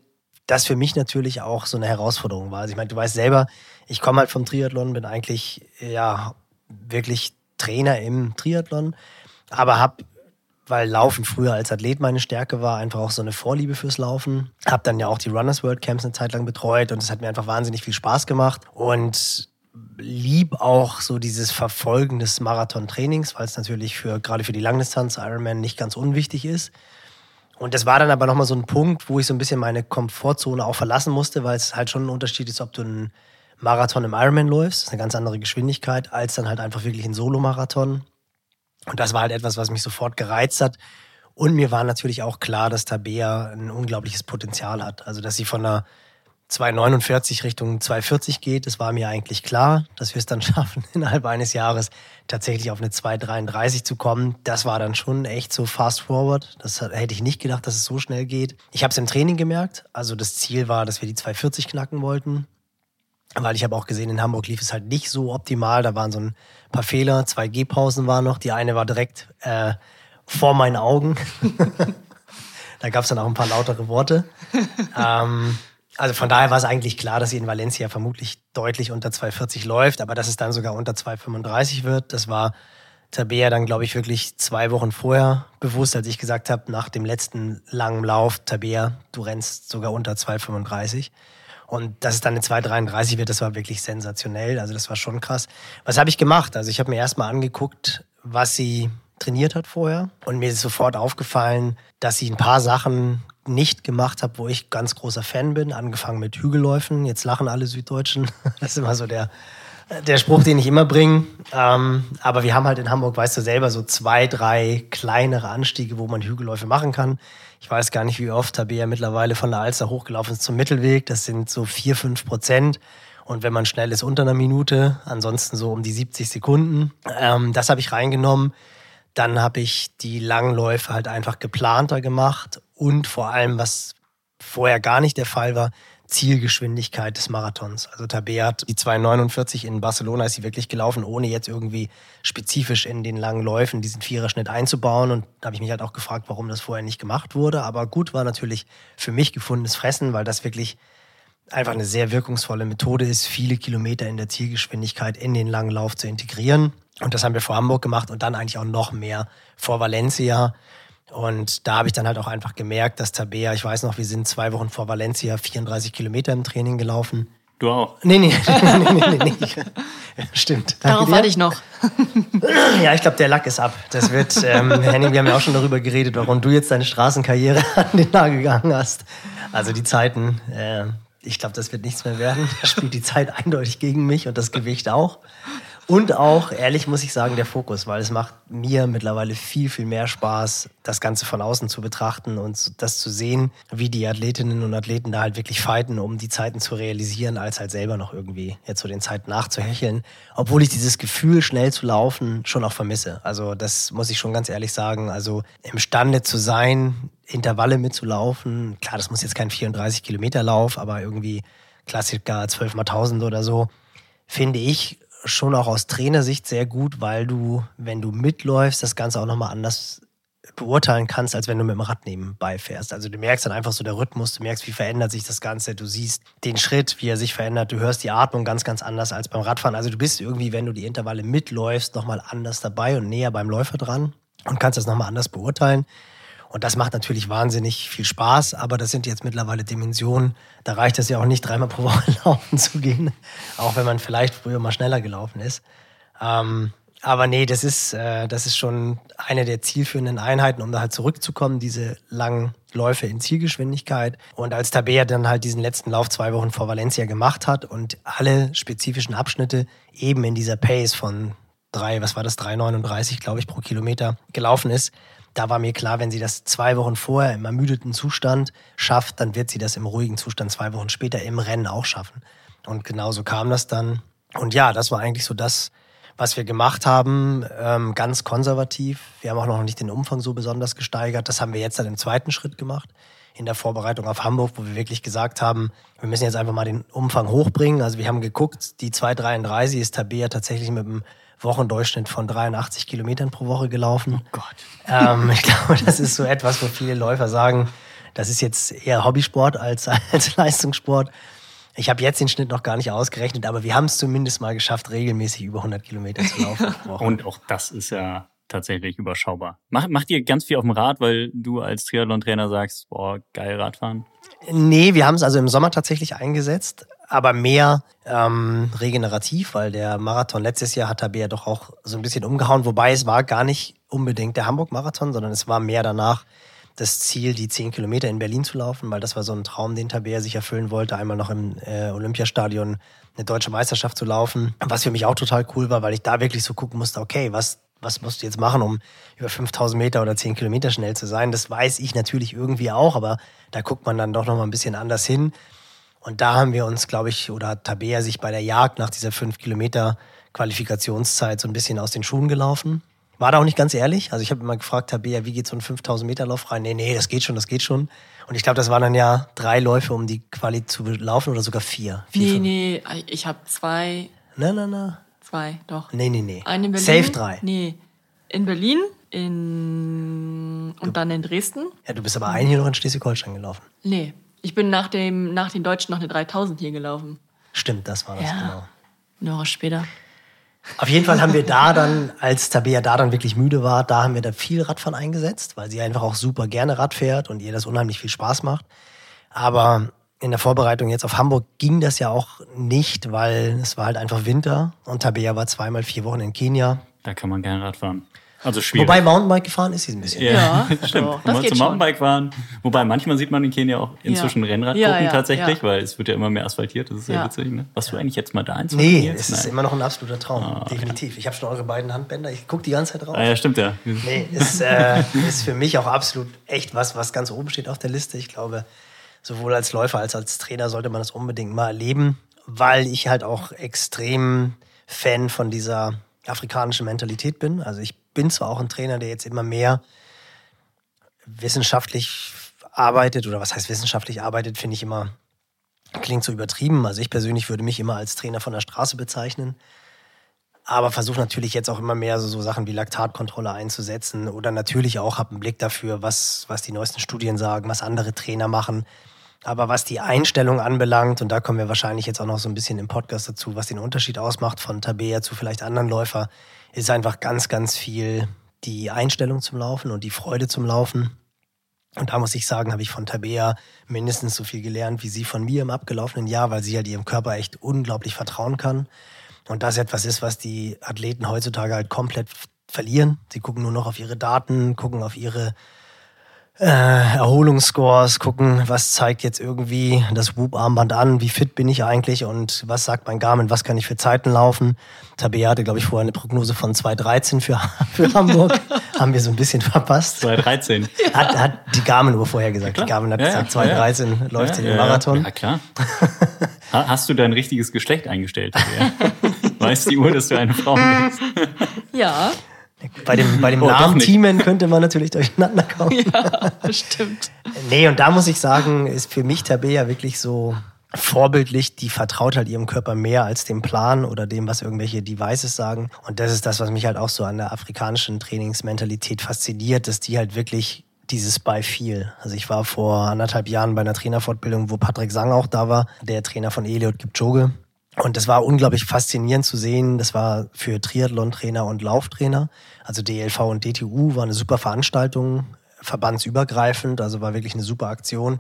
das für mich natürlich auch so eine Herausforderung war. Also ich meine, du weißt selber, ich komme halt vom Triathlon, bin eigentlich ja wirklich Trainer im Triathlon, aber habe weil Laufen früher als Athlet meine Stärke war, einfach auch so eine Vorliebe fürs Laufen. Hab dann ja auch die Runners World Camps eine Zeit lang betreut und es hat mir einfach wahnsinnig viel Spaß gemacht und lieb auch so dieses Verfolgen des Marathon-Trainings, weil es natürlich für gerade für die Langdistanz Ironman nicht ganz unwichtig ist. Und das war dann aber nochmal so ein Punkt, wo ich so ein bisschen meine Komfortzone auch verlassen musste, weil es halt schon ein Unterschied ist, ob du einen Marathon im Ironman läufst, das ist eine ganz andere Geschwindigkeit, als dann halt einfach wirklich ein Solomarathon. Und das war halt etwas, was mich sofort gereizt hat. Und mir war natürlich auch klar, dass Tabea ein unglaubliches Potenzial hat. Also, dass sie von einer 249 Richtung 240 geht, das war mir eigentlich klar, dass wir es dann schaffen, innerhalb eines Jahres tatsächlich auf eine 233 zu kommen. Das war dann schon echt so fast forward. Das hätte ich nicht gedacht, dass es so schnell geht. Ich habe es im Training gemerkt. Also das Ziel war, dass wir die 240 knacken wollten. Weil ich habe auch gesehen, in Hamburg lief es halt nicht so optimal. Da waren so ein paar Fehler, zwei Gehpausen waren noch. Die eine war direkt äh, vor meinen Augen. da gab es dann auch ein paar lautere Worte. ähm, also von daher war es eigentlich klar, dass sie in Valencia vermutlich deutlich unter 240 läuft, aber dass es dann sogar unter 235 wird, das war Tabea dann, glaube ich, wirklich zwei Wochen vorher bewusst, als ich gesagt habe, nach dem letzten langen Lauf, Tabea, du rennst sogar unter 235. Und dass es dann eine 233 wird, das war wirklich sensationell. Also das war schon krass. Was habe ich gemacht? Also ich habe mir erstmal angeguckt, was sie trainiert hat vorher. Und mir ist sofort aufgefallen, dass sie ein paar Sachen nicht gemacht hat, wo ich ganz großer Fan bin. Angefangen mit Hügelläufen. Jetzt lachen alle Süddeutschen. Das ist immer so der, der Spruch, den ich immer bringe. Ähm, aber wir haben halt in Hamburg, weißt du selber, so zwei, drei kleinere Anstiege, wo man Hügelläufe machen kann. Ich weiß gar nicht, wie oft Tabea mittlerweile von der Alster hochgelaufen ist zum Mittelweg. Das sind so vier, fünf Prozent. Und wenn man schnell ist, unter einer Minute. Ansonsten so um die 70 Sekunden. Ähm, das habe ich reingenommen. Dann habe ich die langen Läufe halt einfach geplanter gemacht. Und vor allem, was vorher gar nicht der Fall war, Zielgeschwindigkeit des Marathons. Also Tabea hat die 2,49 in Barcelona ist sie wirklich gelaufen, ohne jetzt irgendwie spezifisch in den langen Läufen diesen Viererschnitt einzubauen. Und da habe ich mich halt auch gefragt, warum das vorher nicht gemacht wurde. Aber gut war natürlich für mich gefundenes Fressen, weil das wirklich einfach eine sehr wirkungsvolle Methode ist, viele Kilometer in der Zielgeschwindigkeit in den langen Lauf zu integrieren. Und das haben wir vor Hamburg gemacht und dann eigentlich auch noch mehr vor Valencia. Und da habe ich dann halt auch einfach gemerkt, dass Tabea, ich weiß noch, wir sind zwei Wochen vor Valencia 34 Kilometer im Training gelaufen. Du auch. Nee, nee, nee, nee, nee, nee. Stimmt. Danke Darauf dir. warte ich noch. Ja, ich glaube, der Lack ist ab. Das wird, ähm, Henning, wir haben ja auch schon darüber geredet, warum du jetzt deine Straßenkarriere an den Nagel gegangen hast. Also die Zeiten, äh, ich glaube, das wird nichts mehr werden. Da spielt die Zeit eindeutig gegen mich und das Gewicht auch. Und auch, ehrlich muss ich sagen, der Fokus, weil es macht mir mittlerweile viel, viel mehr Spaß, das Ganze von außen zu betrachten und das zu sehen, wie die Athletinnen und Athleten da halt wirklich fighten, um die Zeiten zu realisieren, als halt selber noch irgendwie jetzt so den Zeiten nachzuhecheln. Obwohl ich dieses Gefühl, schnell zu laufen, schon auch vermisse. Also das muss ich schon ganz ehrlich sagen. Also imstande zu sein, Intervalle mitzulaufen. Klar, das muss jetzt kein 34 Kilometer Lauf, aber irgendwie Klassiker 12 mal 1000 oder so, finde ich schon auch aus Trainersicht sehr gut, weil du, wenn du mitläufst, das Ganze auch nochmal anders beurteilen kannst, als wenn du mit dem Rad nebenbei fährst. Also du merkst dann einfach so der Rhythmus, du merkst, wie verändert sich das Ganze, du siehst den Schritt, wie er sich verändert, du hörst die Atmung ganz, ganz anders als beim Radfahren. Also du bist irgendwie, wenn du die Intervalle mitläufst, nochmal anders dabei und näher beim Läufer dran und kannst das nochmal anders beurteilen. Und das macht natürlich wahnsinnig viel Spaß, aber das sind jetzt mittlerweile Dimensionen. Da reicht es ja auch nicht, dreimal pro Woche laufen zu gehen, auch wenn man vielleicht früher mal schneller gelaufen ist. Ähm, aber nee, das ist, äh, das ist schon eine der zielführenden Einheiten, um da halt zurückzukommen, diese langen Läufe in Zielgeschwindigkeit. Und als Tabea dann halt diesen letzten Lauf zwei Wochen vor Valencia gemacht hat und alle spezifischen Abschnitte eben in dieser Pace von drei, was war das, 3,39, glaube ich, pro Kilometer gelaufen ist, da war mir klar, wenn sie das zwei Wochen vorher im ermüdeten Zustand schafft, dann wird sie das im ruhigen Zustand zwei Wochen später im Rennen auch schaffen. Und genauso kam das dann. Und ja, das war eigentlich so das, was wir gemacht haben, ähm, ganz konservativ. Wir haben auch noch nicht den Umfang so besonders gesteigert. Das haben wir jetzt dann im zweiten Schritt gemacht, in der Vorbereitung auf Hamburg, wo wir wirklich gesagt haben, wir müssen jetzt einfach mal den Umfang hochbringen. Also wir haben geguckt, die 2,33 ist Tabea tatsächlich mit einem Wochendurchschnitt von 83 Kilometern pro Woche gelaufen. Oh Gott. Ähm, ich glaube, das ist so etwas, wo viele Läufer sagen, das ist jetzt eher Hobbysport als, als Leistungssport. Ich habe jetzt den Schnitt noch gar nicht ausgerechnet, aber wir haben es zumindest mal geschafft, regelmäßig über 100 Kilometer zu laufen. Und auch das ist ja tatsächlich überschaubar. Mach, macht ihr ganz viel auf dem Rad, weil du als Triathlon-Trainer sagst, boah, geil Radfahren? Nee, wir haben es also im Sommer tatsächlich eingesetzt, aber mehr ähm, regenerativ, weil der Marathon letztes Jahr hat Tabea doch auch so ein bisschen umgehauen, wobei es war gar nicht unbedingt der Hamburg-Marathon, sondern es war mehr danach das Ziel, die zehn Kilometer in Berlin zu laufen, weil das war so ein Traum, den Tabea sich erfüllen wollte, einmal noch im äh, Olympiastadion eine deutsche Meisterschaft zu laufen. Was für mich auch total cool war, weil ich da wirklich so gucken musste, okay, was, was musst du jetzt machen, um über 5000 Meter oder 10 Kilometer schnell zu sein? Das weiß ich natürlich irgendwie auch, aber da guckt man dann doch noch mal ein bisschen anders hin. Und da haben wir uns, glaube ich, oder hat Tabea sich bei der Jagd nach dieser 5 Kilometer Qualifikationszeit so ein bisschen aus den Schuhen gelaufen. War da auch nicht ganz ehrlich. Also ich habe immer gefragt, Tabea, wie geht so ein 5000 Meter Lauf rein? Nee, nee, das geht schon, das geht schon. Und ich glaube, das waren dann ja drei Läufe, um die Quali zu laufen oder sogar vier. vier Nee, fünf. nee, ich habe zwei, Na, na, na. zwei, doch. Nee, nee, nee. Eine in Berlin. Safe drei. Nee, in Berlin, in und dann in Dresden. Ja, du bist aber ein hier noch in Schleswig-Holstein gelaufen. Nee, ich bin nach dem nach den Deutschen noch eine 3000 hier gelaufen. Stimmt, das war das, Ja. genau. Eine Woche später. Auf jeden Fall haben wir da dann, als Tabea da dann wirklich müde war, da haben wir da viel Radfahren eingesetzt, weil sie einfach auch super gerne Rad fährt und ihr das unheimlich viel Spaß macht. Aber in der Vorbereitung jetzt auf Hamburg ging das ja auch nicht, weil es war halt einfach Winter und Tabea war zweimal vier Wochen in Kenia. Da kann man gerne Rad fahren. Also schwierig. Wobei Mountainbike gefahren ist sie ein bisschen. Ja, stimmt. doch, das Wenn man geht zum schon. Mountainbike fahren. Wobei manchmal sieht man in Kenia auch inzwischen Ja. Rennradgruppen Ja, ja, tatsächlich, ja. weil es wird ja immer mehr asphaltiert. Das ist ja, Ja. witzig. Ne? Warst du eigentlich jetzt mal da eins? Nee, Jetzt? es ist Nein. immer noch ein absoluter Traum, definitiv. Ich habe schon eure beiden Handbänder, ich gucke die ganze Zeit drauf. Ah, ja, stimmt ja. Nee, ist, äh, ist für mich auch absolut echt was, was ganz oben steht auf der Liste. Ich glaube, sowohl als Läufer als als Trainer sollte man das unbedingt mal erleben, weil ich halt auch extrem Fan von dieser afrikanischen Mentalität bin. Also ich bin zwar auch ein Trainer, der jetzt immer mehr wissenschaftlich arbeitet, oder was heißt wissenschaftlich arbeitet, finde ich immer, klingt so übertrieben. Also ich persönlich würde mich immer als Trainer von der Straße bezeichnen aber versuche natürlich jetzt auch immer mehr so, so Sachen wie Laktatkontrolle einzusetzen oder natürlich auch habe einen Blick dafür, was, was die neuesten Studien sagen, was andere Trainer machen. Aber was die Einstellung anbelangt, und da kommen wir wahrscheinlich jetzt auch noch so ein bisschen im Podcast dazu, was den Unterschied ausmacht von Tabea zu vielleicht anderen Läufer, ist einfach ganz, ganz viel die Einstellung zum Laufen und die Freude zum Laufen. Und da muss ich sagen, habe ich von Tabea mindestens so viel gelernt wie sie von mir im abgelaufenen Jahr, weil sie halt ihrem Körper echt unglaublich vertrauen kann. Und das etwas ist, was die Athleten heutzutage halt komplett verlieren. Sie gucken nur noch auf ihre Daten, gucken auf ihre äh, Erholungsscores, gucken, was zeigt jetzt irgendwie das Whoop-Armband an, wie fit bin ich eigentlich und was sagt mein Garmin, was kann ich für Zeiten laufen. Tabea hatte, glaube ich, vorher eine Prognose von 2,13 für, für Hamburg. Haben wir so ein bisschen verpasst. 2013. Hat, hat die Garmin-Uhr vorher gesagt. klar. die Garmin hat Ja, gesagt, ja, ja. 2,13 läuft sie Ja, den ja, Marathon. Ja, klar. Ha- Hast du dein richtiges Geschlecht eingestellt? Ja. Weiß die Uhr, dass du eine Frau bist? Ja, Bei dem, bei dem Oh, Namen. Teamen könnte man natürlich durcheinander kommen. ja, stimmt. Nee, und da muss ich sagen, ist für mich Tabea wirklich so vorbildlich, die vertraut halt ihrem Körper mehr als dem Plan oder dem, was irgendwelche Devices sagen. Und das ist das, was mich halt auch so an der afrikanischen Trainingsmentalität fasziniert, dass die halt wirklich dieses by Feel. Also ich war vor anderthalb Jahren bei einer Trainerfortbildung, wo Patrick Sang auch da war, der Trainer von Eliot Kipchoge. Und das war unglaublich faszinierend zu sehen. Das war für Triathlon-Trainer und Lauftrainer. Also DLV und DTU war eine super Veranstaltung, verbandsübergreifend, also war wirklich eine super Aktion.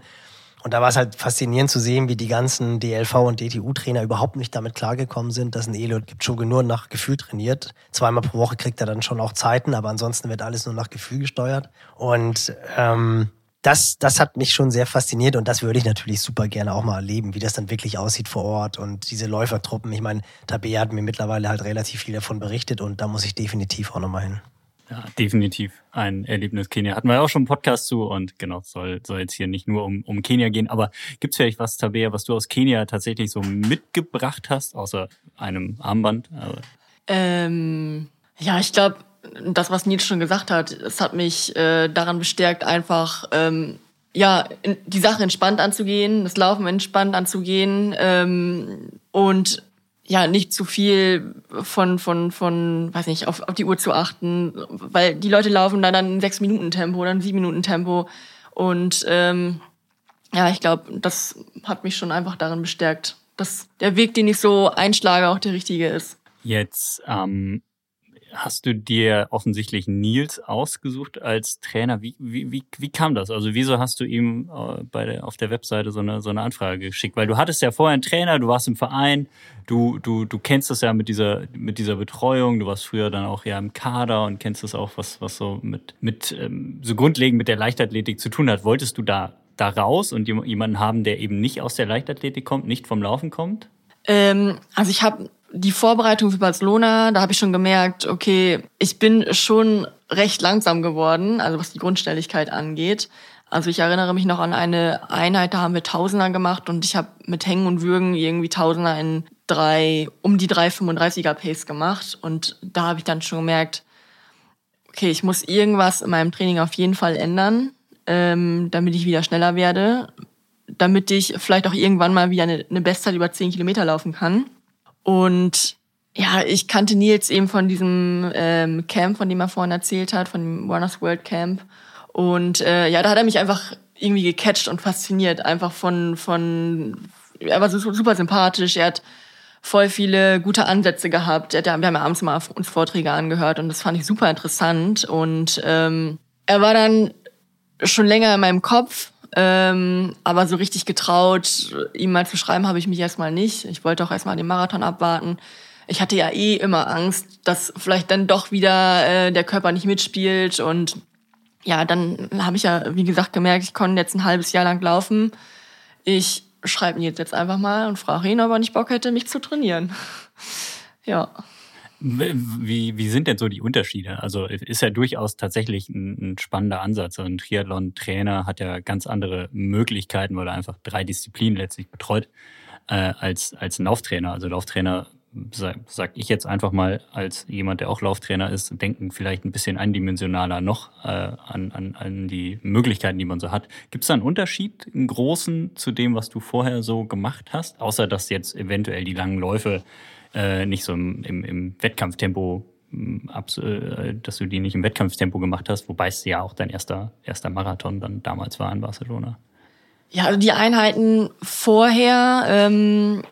Und da war es halt faszinierend zu sehen, wie die ganzen DLV und DTU-Trainer überhaupt nicht damit klargekommen sind, dass ein Eliot Kipchoge nur nach Gefühl trainiert. Zweimal pro Woche kriegt er dann schon auch Zeiten, aber ansonsten wird alles nur nach Gefühl gesteuert. Und ähm, das, das hat mich schon sehr fasziniert und das würde ich natürlich super gerne auch mal erleben, wie das dann wirklich aussieht vor Ort und diese Läufertruppen. Ich meine, Tabea hat mir mittlerweile halt relativ viel davon berichtet und da muss ich definitiv auch nochmal hin. Ja, definitiv ein Erlebnis Kenia. Hatten wir auch schon einen Podcast zu und genau, soll, soll jetzt hier nicht nur um, um Kenia gehen. Aber gibt's vielleicht was, Tabea, was du aus Kenia tatsächlich so mitgebracht hast, außer einem Armband? Ähm, ja, ich glaube, das, was Nils schon gesagt hat, es hat mich äh, daran bestärkt, einfach ähm, ja, die Sache entspannt anzugehen, das Laufen entspannt anzugehen ähm, und ja nicht zu viel von von von weiß nicht auf, auf die Uhr zu achten, weil die Leute laufen dann in sechs Minuten Tempo oder in sieben Minuten Tempo und ähm, ja ich glaube das hat mich schon einfach darin bestärkt, dass der Weg, den ich so einschlage, auch der richtige ist. Jetzt ähm, hast du dir offensichtlich Nils ausgesucht als Trainer. Wie, wie, wie, wie kam das? Also wieso hast du ihm äh, bei der, auf der Webseite so eine, so eine Anfrage geschickt? Weil du hattest ja vorher einen Trainer, du warst im Verein, du, du, du kennst das ja mit dieser, mit dieser Betreuung, du warst früher dann auch ja im Kader und kennst das auch, was, was so mit, mit ähm, so grundlegend mit der Leichtathletik zu tun hat. Wolltest du da, da raus und jemanden haben, der eben nicht aus der Leichtathletik kommt, nicht vom Laufen kommt? Ähm, also ich habe die Vorbereitung für Barcelona, da habe ich schon gemerkt, okay, ich bin schon recht langsam geworden, also was die Grundstelligkeit angeht. Also ich erinnere mich noch an eine Einheit, da haben wir Tausender gemacht und ich habe mit Hängen und Würgen irgendwie Tausender in drei, um die 3,35er Pace gemacht. Und da habe ich dann schon gemerkt, okay, ich muss irgendwas in meinem Training auf jeden Fall ändern, ähm, damit ich wieder schneller werde, damit ich vielleicht auch irgendwann mal wieder eine, eine Bestzeit über 10 Kilometer laufen kann. Und ja, ich kannte Nils eben von diesem ähm, Camp, von dem er vorhin erzählt hat, von dem Runners World Camp. Und äh, ja, da hat er mich einfach irgendwie gecatcht und fasziniert. Einfach von, von, er war so, super sympathisch. Er hat voll viele gute Ansätze gehabt. Er hat, wir haben ja abends mal uns Vorträge angehört und das fand ich super interessant. Und ähm, er war dann schon länger in meinem Kopf ähm, aber so richtig getraut, ihm mal zu schreiben, habe ich mich erstmal nicht. Ich wollte auch erstmal den Marathon abwarten. Ich hatte ja eh immer Angst, dass vielleicht dann doch wieder äh, der Körper nicht mitspielt. Und ja, dann habe ich ja, wie gesagt, gemerkt, ich konnte jetzt ein halbes Jahr lang laufen. Ich schreibe ihn jetzt einfach mal und frage ihn, ob er nicht Bock hätte, mich zu trainieren. ja. Wie, wie sind denn so die Unterschiede? Also ist ja durchaus tatsächlich ein, ein spannender Ansatz. Also ein Triathlon-Trainer hat ja ganz andere Möglichkeiten, weil er einfach drei Disziplinen letztlich betreut, äh, als, als ein Lauftrainer. Also Lauftrainer, sag, sag ich jetzt einfach mal, als jemand, der auch Lauftrainer ist, denken vielleicht ein bisschen eindimensionaler noch äh, an, an, an die Möglichkeiten, die man so hat. Gibt es da einen Unterschied, einen großen, zu dem, was du vorher so gemacht hast? Außer dass jetzt eventuell die langen Läufe äh, nicht so im, im, im Wettkampftempo, mm, äh, dass du die nicht im Wettkampftempo gemacht hast, wobei es ja auch dein erster, erster Marathon dann damals war in Barcelona. Ja, also die Einheiten vorher ähm,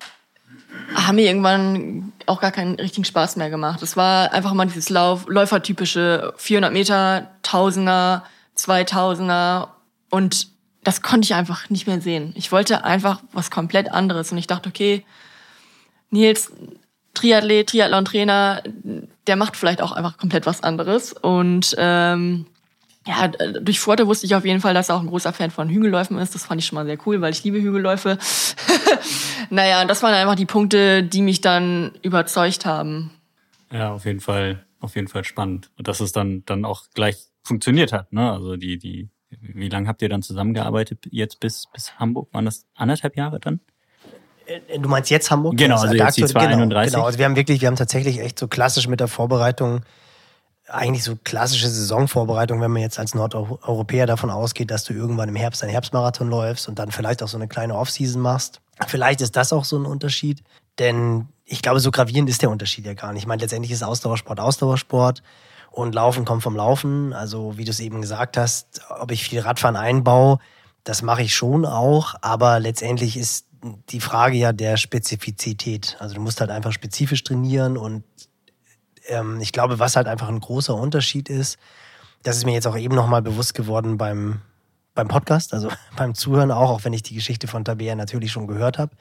haben mir irgendwann auch gar keinen richtigen Spaß mehr gemacht. Es war einfach mal dieses Lauf, Läufertypische 400 Meter, Tausender, Zweitausender und das konnte ich einfach nicht mehr sehen. Ich wollte einfach was komplett anderes und ich dachte, okay, Nils, Triathlet, Triathlon-Trainer, der macht vielleicht auch einfach komplett was anderes. Und ähm, ja, durch Forte wusste ich auf jeden Fall, dass er auch ein großer Fan von Hügelläufen ist. Das fand ich schon mal sehr cool, weil ich liebe Hügelläufe. naja, das waren einfach die Punkte, die mich dann überzeugt haben. Ja, auf jeden Fall, auf jeden Fall spannend. Und dass es dann, dann auch gleich funktioniert hat, ne? Also die, die, wie lange habt ihr dann zusammengearbeitet jetzt bis, bis Hamburg? Waren das anderthalb Jahre dann? Äh, du meinst jetzt Hamburg? Genau, also jetzt die 231. Genau, genau, also wir haben wirklich, wir haben tatsächlich echt so klassisch mit der Vorbereitung, eigentlich so klassische Saisonvorbereitung, wenn man jetzt als Nordeuropäer davon ausgeht, dass du irgendwann im Herbst einen Herbstmarathon läufst und dann vielleicht auch so eine kleine Offseason machst. Vielleicht ist das auch so ein Unterschied, denn ich glaube, so gravierend ist der Unterschied ja gar nicht. Ich meine, letztendlich ist Ausdauersport Ausdauersport und Laufen kommt vom Laufen. Also wie du es eben gesagt hast, ob ich viel Radfahren einbaue, das mache ich schon auch, aber letztendlich ist die Frage ja der Spezifizität. Also du musst halt einfach spezifisch trainieren und ähm, ich glaube, was halt einfach ein großer Unterschied ist, das ist mir jetzt auch eben nochmal bewusst geworden beim, beim Podcast, also beim Zuhören auch, auch wenn ich die Geschichte von Tabea natürlich schon gehört habe.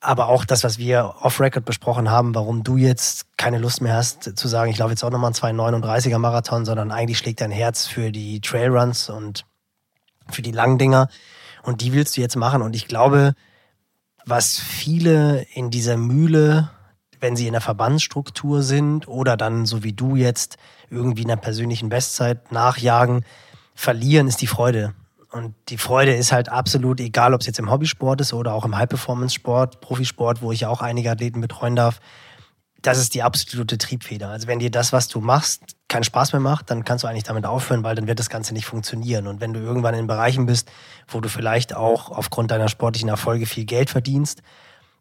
Aber auch das, was wir off-Record besprochen haben, warum du jetzt keine Lust mehr hast zu sagen, ich laufe jetzt auch nochmal einen 239er Marathon, sondern eigentlich schlägt dein Herz für die Trailruns und für die langen Dinger. Und die willst du jetzt machen. Und ich glaube, was viele in dieser Mühle wenn sie in der Verbandsstruktur sind oder dann, so wie du jetzt, irgendwie einer persönlichen Bestzeit nachjagen, verlieren, ist die Freude. Und die Freude ist halt absolut egal, ob es jetzt im Hobbysport ist oder auch im High-Performance-Sport, Profisport, wo ich ja auch einige Athleten betreuen darf. Das ist die absolute Triebfeder. Also wenn dir das, was du machst, keinen Spaß mehr macht, dann kannst du eigentlich damit aufhören, weil dann wird das Ganze nicht funktionieren. Und wenn du irgendwann in Bereichen bist, wo du vielleicht auch aufgrund deiner sportlichen Erfolge viel Geld verdienst,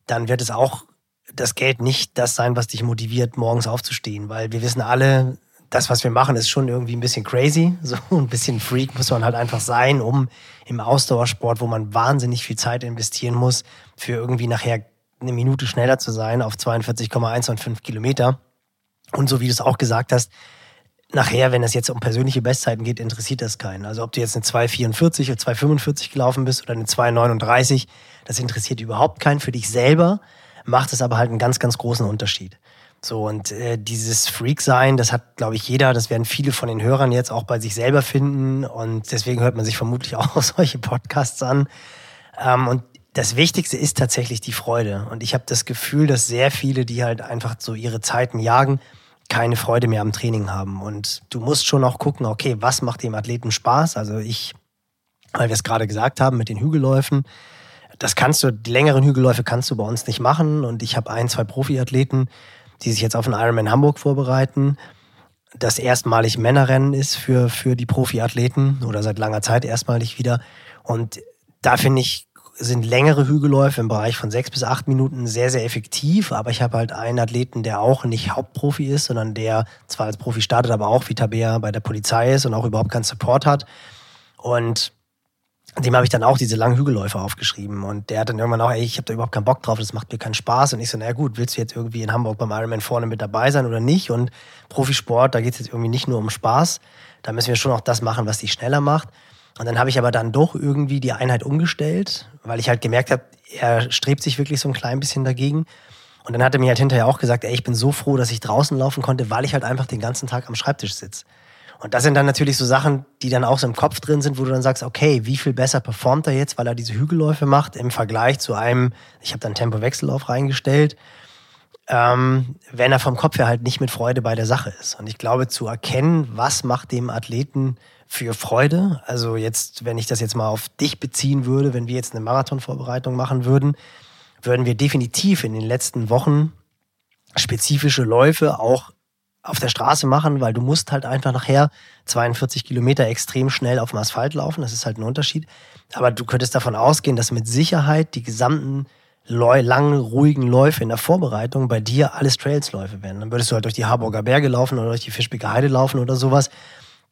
dann wird es auch das Geld nicht das sein, was dich motiviert, morgens aufzustehen, weil wir wissen alle, das, was wir machen, ist schon irgendwie ein bisschen crazy. So ein bisschen Freak muss man halt einfach sein, um im Ausdauersport, wo man wahnsinnig viel Zeit investieren muss, für irgendwie nachher eine Minute schneller zu sein auf 42,1 und 5 Kilometer. Und so wie du es auch gesagt hast, nachher, wenn es jetzt um persönliche Bestzeiten geht, interessiert das keinen. Also ob du jetzt eine 2,44 oder 2,45 gelaufen bist oder eine 2,39, das interessiert überhaupt keinen für dich selber macht es aber halt einen ganz, ganz großen Unterschied. So, und äh, dieses Freak-Sein, das hat, glaube ich, jeder, das werden viele von den Hörern jetzt auch bei sich selber finden. Und deswegen hört man sich vermutlich auch solche Podcasts an. Ähm, und das Wichtigste ist tatsächlich die Freude. Und ich habe das Gefühl, dass sehr viele, die halt einfach so ihre Zeiten jagen, keine Freude mehr am Training haben. Und du musst schon auch gucken, okay, was macht dem Athleten Spaß? Also ich, weil wir es gerade gesagt haben mit den Hügelläufen, das kannst du, die längeren Hügelläufe kannst du bei uns nicht machen. Und ich habe ein, zwei Profiathleten, die sich jetzt auf den Ironman Hamburg vorbereiten. Das erstmalig Männerrennen ist für, für die Profiathleten oder seit langer Zeit erstmalig wieder. Und da finde ich, sind längere Hügelläufe im Bereich von sechs bis acht Minuten sehr, sehr effektiv. Aber ich habe halt einen Athleten, der auch nicht Hauptprofi ist, sondern der zwar als Profi startet, aber auch wie Tabea bei der Polizei ist und auch überhaupt keinen Support hat. Und dem habe ich dann auch diese langen Hügelläufe aufgeschrieben. Und der hat dann irgendwann auch, ey, ich habe da überhaupt keinen Bock drauf, das macht mir keinen Spaß. Und ich so, naja gut, willst du jetzt irgendwie in Hamburg beim Ironman vorne mit dabei sein oder nicht? Und Profisport, da geht es jetzt irgendwie nicht nur um Spaß. Da müssen wir schon auch das machen, was dich schneller macht. Und dann habe ich aber dann doch irgendwie die Einheit umgestellt, weil ich halt gemerkt habe, er strebt sich wirklich so ein klein bisschen dagegen. Und dann hat er mir halt hinterher auch gesagt, ey, ich bin so froh, dass ich draußen laufen konnte, weil ich halt einfach den ganzen Tag am Schreibtisch sitze. Und das sind dann natürlich so Sachen, die dann auch so im Kopf drin sind, wo du dann sagst, okay, wie viel besser performt er jetzt, weil er diese Hügelläufe macht im Vergleich zu einem, ich habe dann Tempowechsellauf reingestellt, ähm, wenn er vom Kopf her halt nicht mit Freude bei der Sache ist. Und ich glaube, zu erkennen, was macht dem Athleten für Freude, also jetzt, wenn ich das jetzt mal auf dich beziehen würde, wenn wir jetzt eine Marathonvorbereitung machen würden, würden wir definitiv in den letzten Wochen spezifische Läufe auch auf der Straße machen, weil du musst halt einfach nachher 42 Kilometer extrem schnell auf dem Asphalt laufen. Das ist halt ein Unterschied. Aber du könntest davon ausgehen, dass mit Sicherheit die gesamten langen, ruhigen Läufe in der Vorbereitung bei dir alles Trailsläufe werden. Dann würdest du halt durch die Harburger Berge laufen oder durch die Fischbecker Heide laufen oder sowas.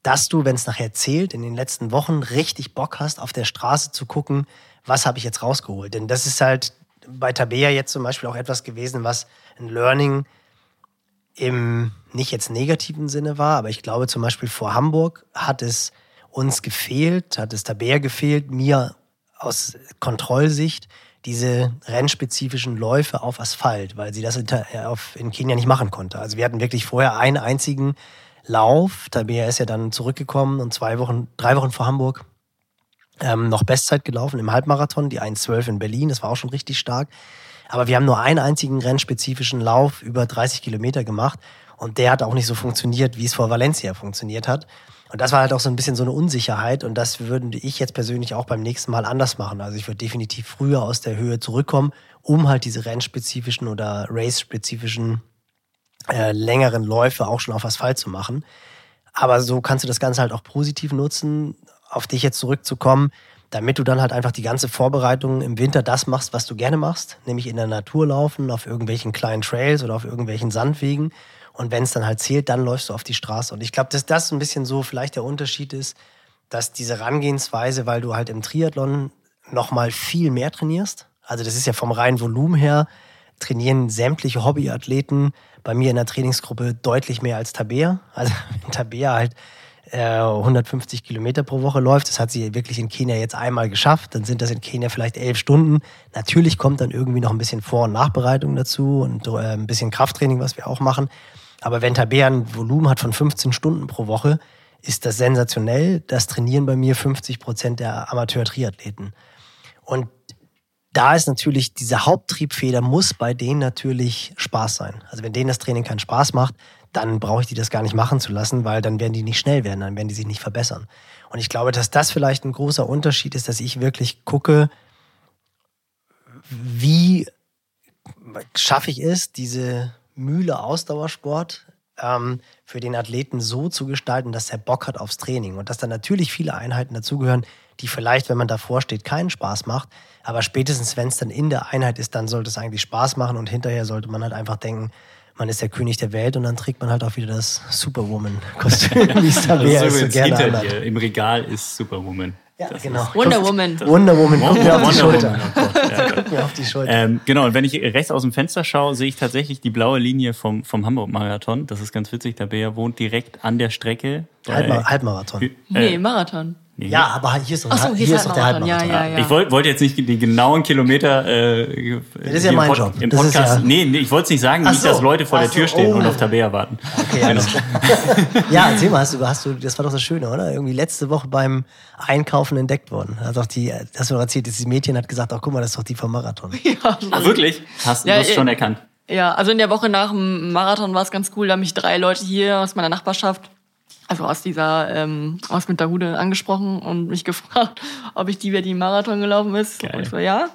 Dass du, wenn es nachher zählt, in den letzten Wochen richtig Bock hast, auf der Straße zu gucken, was habe ich jetzt rausgeholt. Denn das ist halt bei Tabea jetzt zum Beispiel auch etwas gewesen, was ein Learning im nicht jetzt negativen Sinne war, aber ich glaube zum Beispiel vor Hamburg hat es uns gefehlt, hat es Tabea gefehlt, mir aus Kontrollsicht diese rennspezifischen Läufe auf Asphalt, weil sie das in Kenia nicht machen konnte. Also wir hatten wirklich vorher einen einzigen Lauf. Tabea ist ja dann zurückgekommen und zwei Wochen, drei Wochen vor Hamburg ähm, noch Bestzeit gelaufen im Halbmarathon, die 1,12 in Berlin. Das war auch schon richtig stark. Aber wir haben nur einen einzigen rennspezifischen Lauf über 30 Kilometer gemacht und der hat auch nicht so funktioniert, wie es vor Valencia funktioniert hat. Und das war halt auch so ein bisschen so eine Unsicherheit und das würde ich jetzt persönlich auch beim nächsten Mal anders machen. Also ich würde definitiv früher aus der Höhe zurückkommen, um halt diese rennspezifischen oder race-spezifischen äh, längeren Läufe auch schon auf Asphalt zu machen. Aber so kannst du das Ganze halt auch positiv nutzen. Auf dich jetzt zurückzukommen, damit du dann halt einfach die ganze Vorbereitung im Winter das machst, was du gerne machst, nämlich in der Natur laufen, auf irgendwelchen kleinen Trails oder auf irgendwelchen Sandwegen. Und wenn es dann halt zählt, dann läufst du auf die Straße. Und ich glaube, dass das ein bisschen so vielleicht der Unterschied ist, dass diese Herangehensweise, weil du halt im Triathlon nochmal viel mehr trainierst. Also das ist ja vom reinen Volumen her, trainieren sämtliche Hobbyathleten bei mir in der Trainingsgruppe deutlich mehr als Tabea. Also wenn Tabea halt äh, 150 Kilometer pro Woche läuft, das hat sie wirklich in Kenia jetzt einmal geschafft, dann sind das in Kenia vielleicht elf Stunden. Natürlich kommt dann irgendwie noch ein bisschen Vor- und Nachbereitung dazu und äh, ein bisschen Krafttraining, was wir auch machen. Aber wenn Tabea ein Volumen hat von 15 Stunden pro Woche, ist das sensationell. Das trainieren bei mir 50 Prozent der Amateur-Triathleten. Und da ist natürlich diese Haupttriebfeder muss bei denen natürlich Spaß sein. Also wenn denen das Training keinen Spaß macht, dann brauche ich die das gar nicht machen zu lassen, weil dann werden die nicht schnell werden, dann werden die sich nicht verbessern. Und ich glaube, dass das vielleicht ein großer Unterschied ist, dass ich wirklich gucke, wie schaffe ich es, diese Mühle Ausdauersport ähm, für den Athleten so zu gestalten, dass er Bock hat aufs Training und dass dann natürlich viele Einheiten dazugehören, die vielleicht, wenn man davor steht, keinen Spaß macht. Aber spätestens, wenn es dann in der Einheit ist, dann sollte es eigentlich Spaß machen und hinterher sollte man halt einfach denken, man ist der König der Welt und dann trägt man halt auch wieder das Superwoman-Kostüm, wie es da wäre, also so gerne hinter dir, Im Regal ist Superwoman. Ja, Das genau. ist- Wonder Woman. Wonder Woman, guck mir auf die Wonder Schulter. Woman, oh. Guck mir auf die Schulter. Ähm, genau, und wenn ich rechts aus dem Fenster schaue, sehe ich tatsächlich die blaue Linie vom, vom Hamburg-Marathon. Das ist ganz witzig. Der Bär wohnt direkt an der Strecke. Halbma Äh, Halbmarathon. äh, Nee, Marathon. Nee. Ja, aber hier ist so, hier hier ist doch der Halbmarathon. Ja, ja, ja. Ich wollte wollt jetzt nicht die genauen Kilometer äh, Das ist ja im mein Pod- Job. Im Das Podcast. ja- nee, nee, ich wollte es nicht sagen, Ach nicht, so. dass Leute vor Ach der Tür so, stehen oh. und auf Tabea warten. Okay, klar. ja, erzähl mal, hast du, hast du, das war doch das Schöne, oder? Irgendwie letzte Woche beim Einkaufen entdeckt worden. Hat doch die, hast du doch erzählt, dieses Mädchen hat gesagt, ach guck mal, das ist doch die vom Marathon. Ja, Ach, wirklich? Hast du Ja, das schon erkannt? Ja, also in der Woche nach dem Marathon war es ganz cool. Da haben mich drei Leute hier aus meiner Nachbarschaft, also aus dieser, ähm, aus Winterhude angesprochen und mich gefragt, ob ich die, wer die Marathon gelaufen ist. Geil. Und ich so, ja.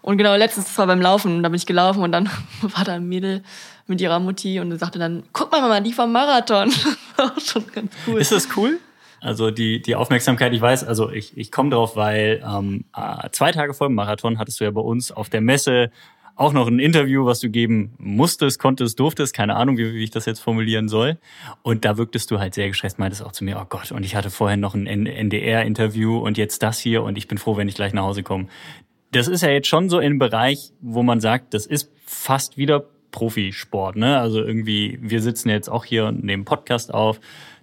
Und genau, letztens, das war beim Laufen, da bin ich gelaufen und dann war da ein Mädel mit ihrer Mutti und sagte dann, guck mal, Mama, die vom Marathon. schon ganz cool. Ist das cool? Also die, die Aufmerksamkeit, ich weiß, also ich, ich komme drauf, weil ähm, äh, zwei Tage vor dem Marathon hattest du ja bei uns auf der Messe auch noch ein Interview, was du geben musstest, konntest, durftest, keine Ahnung, wie, wie ich das jetzt formulieren soll. Und da wirktest du halt sehr gestresst, meintest auch zu mir, oh Gott, und ich hatte vorher noch ein NDR-Interview und jetzt das hier und ich bin froh, wenn ich gleich nach Hause komme. Das ist ja jetzt schon so im Bereich, wo man sagt, das ist fast wieder Profisport, ne? Also irgendwie, wir sitzen jetzt auch hier und nehmen Podcast auf.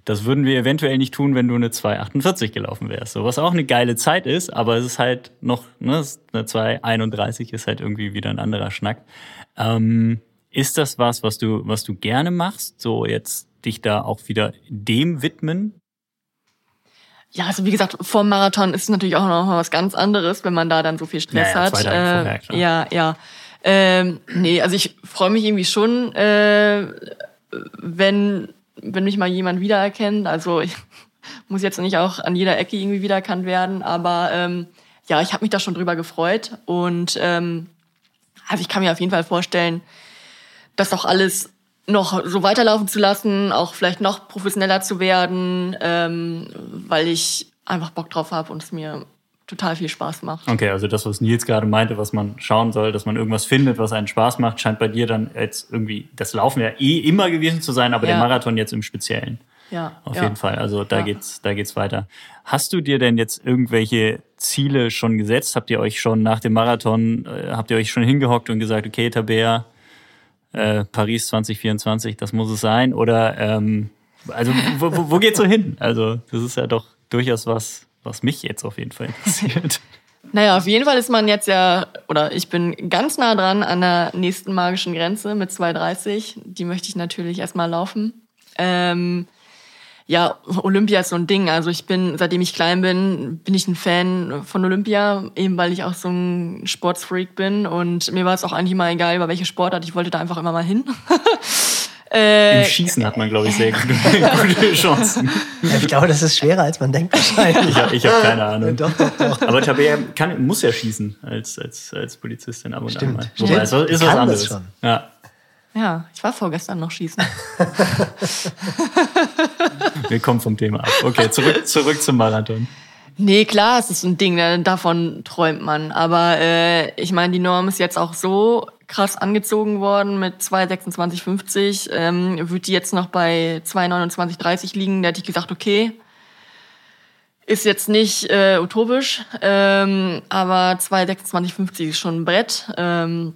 Das würden wir eventuell nicht tun, wenn du eine 2,48 gelaufen wärst. So, was auch eine geile Zeit ist, aber es ist halt noch, ne, eine 2,31 ist halt irgendwie wieder ein anderer Schnack. Ähm, ist das was, was du, was du gerne machst? So jetzt dich da auch wieder dem widmen? Ja, also wie gesagt, vor dem Marathon ist es natürlich auch noch mal was ganz anderes, wenn man da dann so viel Stress Ja, ja, hat. vorher, klar. ja, ja. Ähm, nee, also ich freue mich irgendwie schon, äh, wenn, wenn mich mal jemand wiedererkennt. Also ich muss jetzt nicht auch an jeder Ecke irgendwie wiedererkannt werden, aber ähm, ja, ich habe mich da schon drüber gefreut. Und ähm, also ich kann mir auf jeden Fall vorstellen, das auch alles noch so weiterlaufen zu lassen, auch vielleicht noch professioneller zu werden, ähm, weil ich einfach Bock drauf habe und es mir total viel Spaß macht. Okay, also das, was Nils gerade meinte, was man schauen soll, dass man irgendwas findet, was einen Spaß macht, scheint bei dir dann jetzt irgendwie, das Laufen ja eh immer gewesen zu sein, aber Ja. der Marathon jetzt im Speziellen. Ja, Auf ja. jeden Fall. Also da Ja. geht's, da geht's weiter. Hast du dir denn jetzt irgendwelche Ziele schon gesetzt? Habt ihr euch schon nach dem Marathon, äh, habt ihr euch schon hingehockt und gesagt, okay, Tabea, äh, Paris 2024, das muss es sein? Oder ähm, also wo, wo, wo geht's so hin? Also das ist ja doch durchaus was, was mich jetzt auf jeden Fall interessiert. Naja, auf jeden Fall ist man jetzt ja, oder ich bin ganz nah dran an der nächsten magischen Grenze mit 2,30. Die möchte ich natürlich erstmal laufen. Ähm, ja, Olympia ist so ein Ding. Also ich bin, seitdem ich klein bin, bin ich ein Fan von Olympia, eben weil ich auch so ein Sportsfreak bin. Und mir war es auch eigentlich mal egal, über welche Sportart. Ich wollte da einfach immer mal hin. Im äh, Schießen hat man, glaube ich, sehr gute, gute Chancen. Ja, ich glaube, das ist schwerer, als man denkt wahrscheinlich. Ich habe hab keine Ahnung. Doch, doch, doch. Aber Tabea kann, muss ja schießen als, als, als Polizistin ab und Stimmt, an mal. stimmt. Wobei, es ist Die was anderes. schon. Ja. ja, ich war vorgestern noch schießen. Wir kommen vom Thema ab. Okay, zurück, zurück zum Marathon. Nee, klar, es ist ein Ding, ne? davon träumt man. Aber äh, ich meine, die Norm ist jetzt auch so krass angezogen worden mit 2,26,50. Ähm, würde die jetzt noch bei 2,29,30 liegen, da hätte ich gesagt, okay, ist jetzt nicht äh, utopisch, ähm, aber 2,26,50 ist schon ein Brett. Ähm,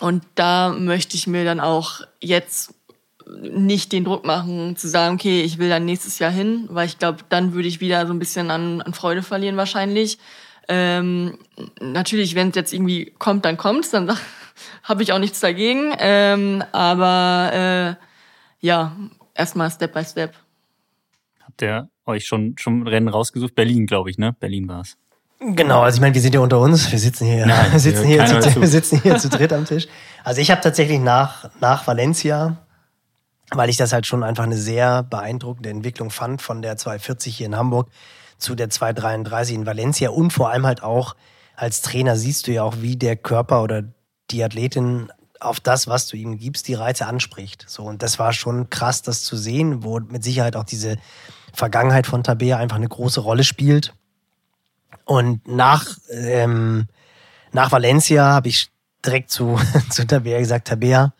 und da möchte ich mir dann auch jetzt nicht den Druck machen, zu sagen, okay, ich will dann nächstes Jahr hin, weil ich glaube, dann würde ich wieder so ein bisschen an, an Freude verlieren wahrscheinlich. Ähm, natürlich, wenn es jetzt irgendwie kommt, dann kommt's, dann habe ich auch nichts dagegen. Ähm, aber äh, ja, erstmal Step by Step. Habt ihr euch schon schon Rennen rausgesucht? Berlin, glaube ich, ne? Berlin war's. Genau, also ich meine, wir sind ja unter uns. Wir sitzen hier, Nein, wir sitzen hier, zu, wir sitzen hier zu dritt am Tisch. Also ich habe tatsächlich nach nach Valencia, weil ich das halt schon einfach eine sehr beeindruckende Entwicklung fand von der 240 hier in Hamburg zu der 233 in Valencia und vor allem halt auch als Trainer siehst du ja auch, wie der Körper oder die Athletin auf das, was du ihm gibst, die Reize anspricht. So, und das war schon krass, das zu sehen, wo mit Sicherheit auch diese Vergangenheit von Tabea einfach eine große Rolle spielt. Und nach, ähm, nach Valencia habe ich direkt zu, zu Tabea gesagt, Tabea,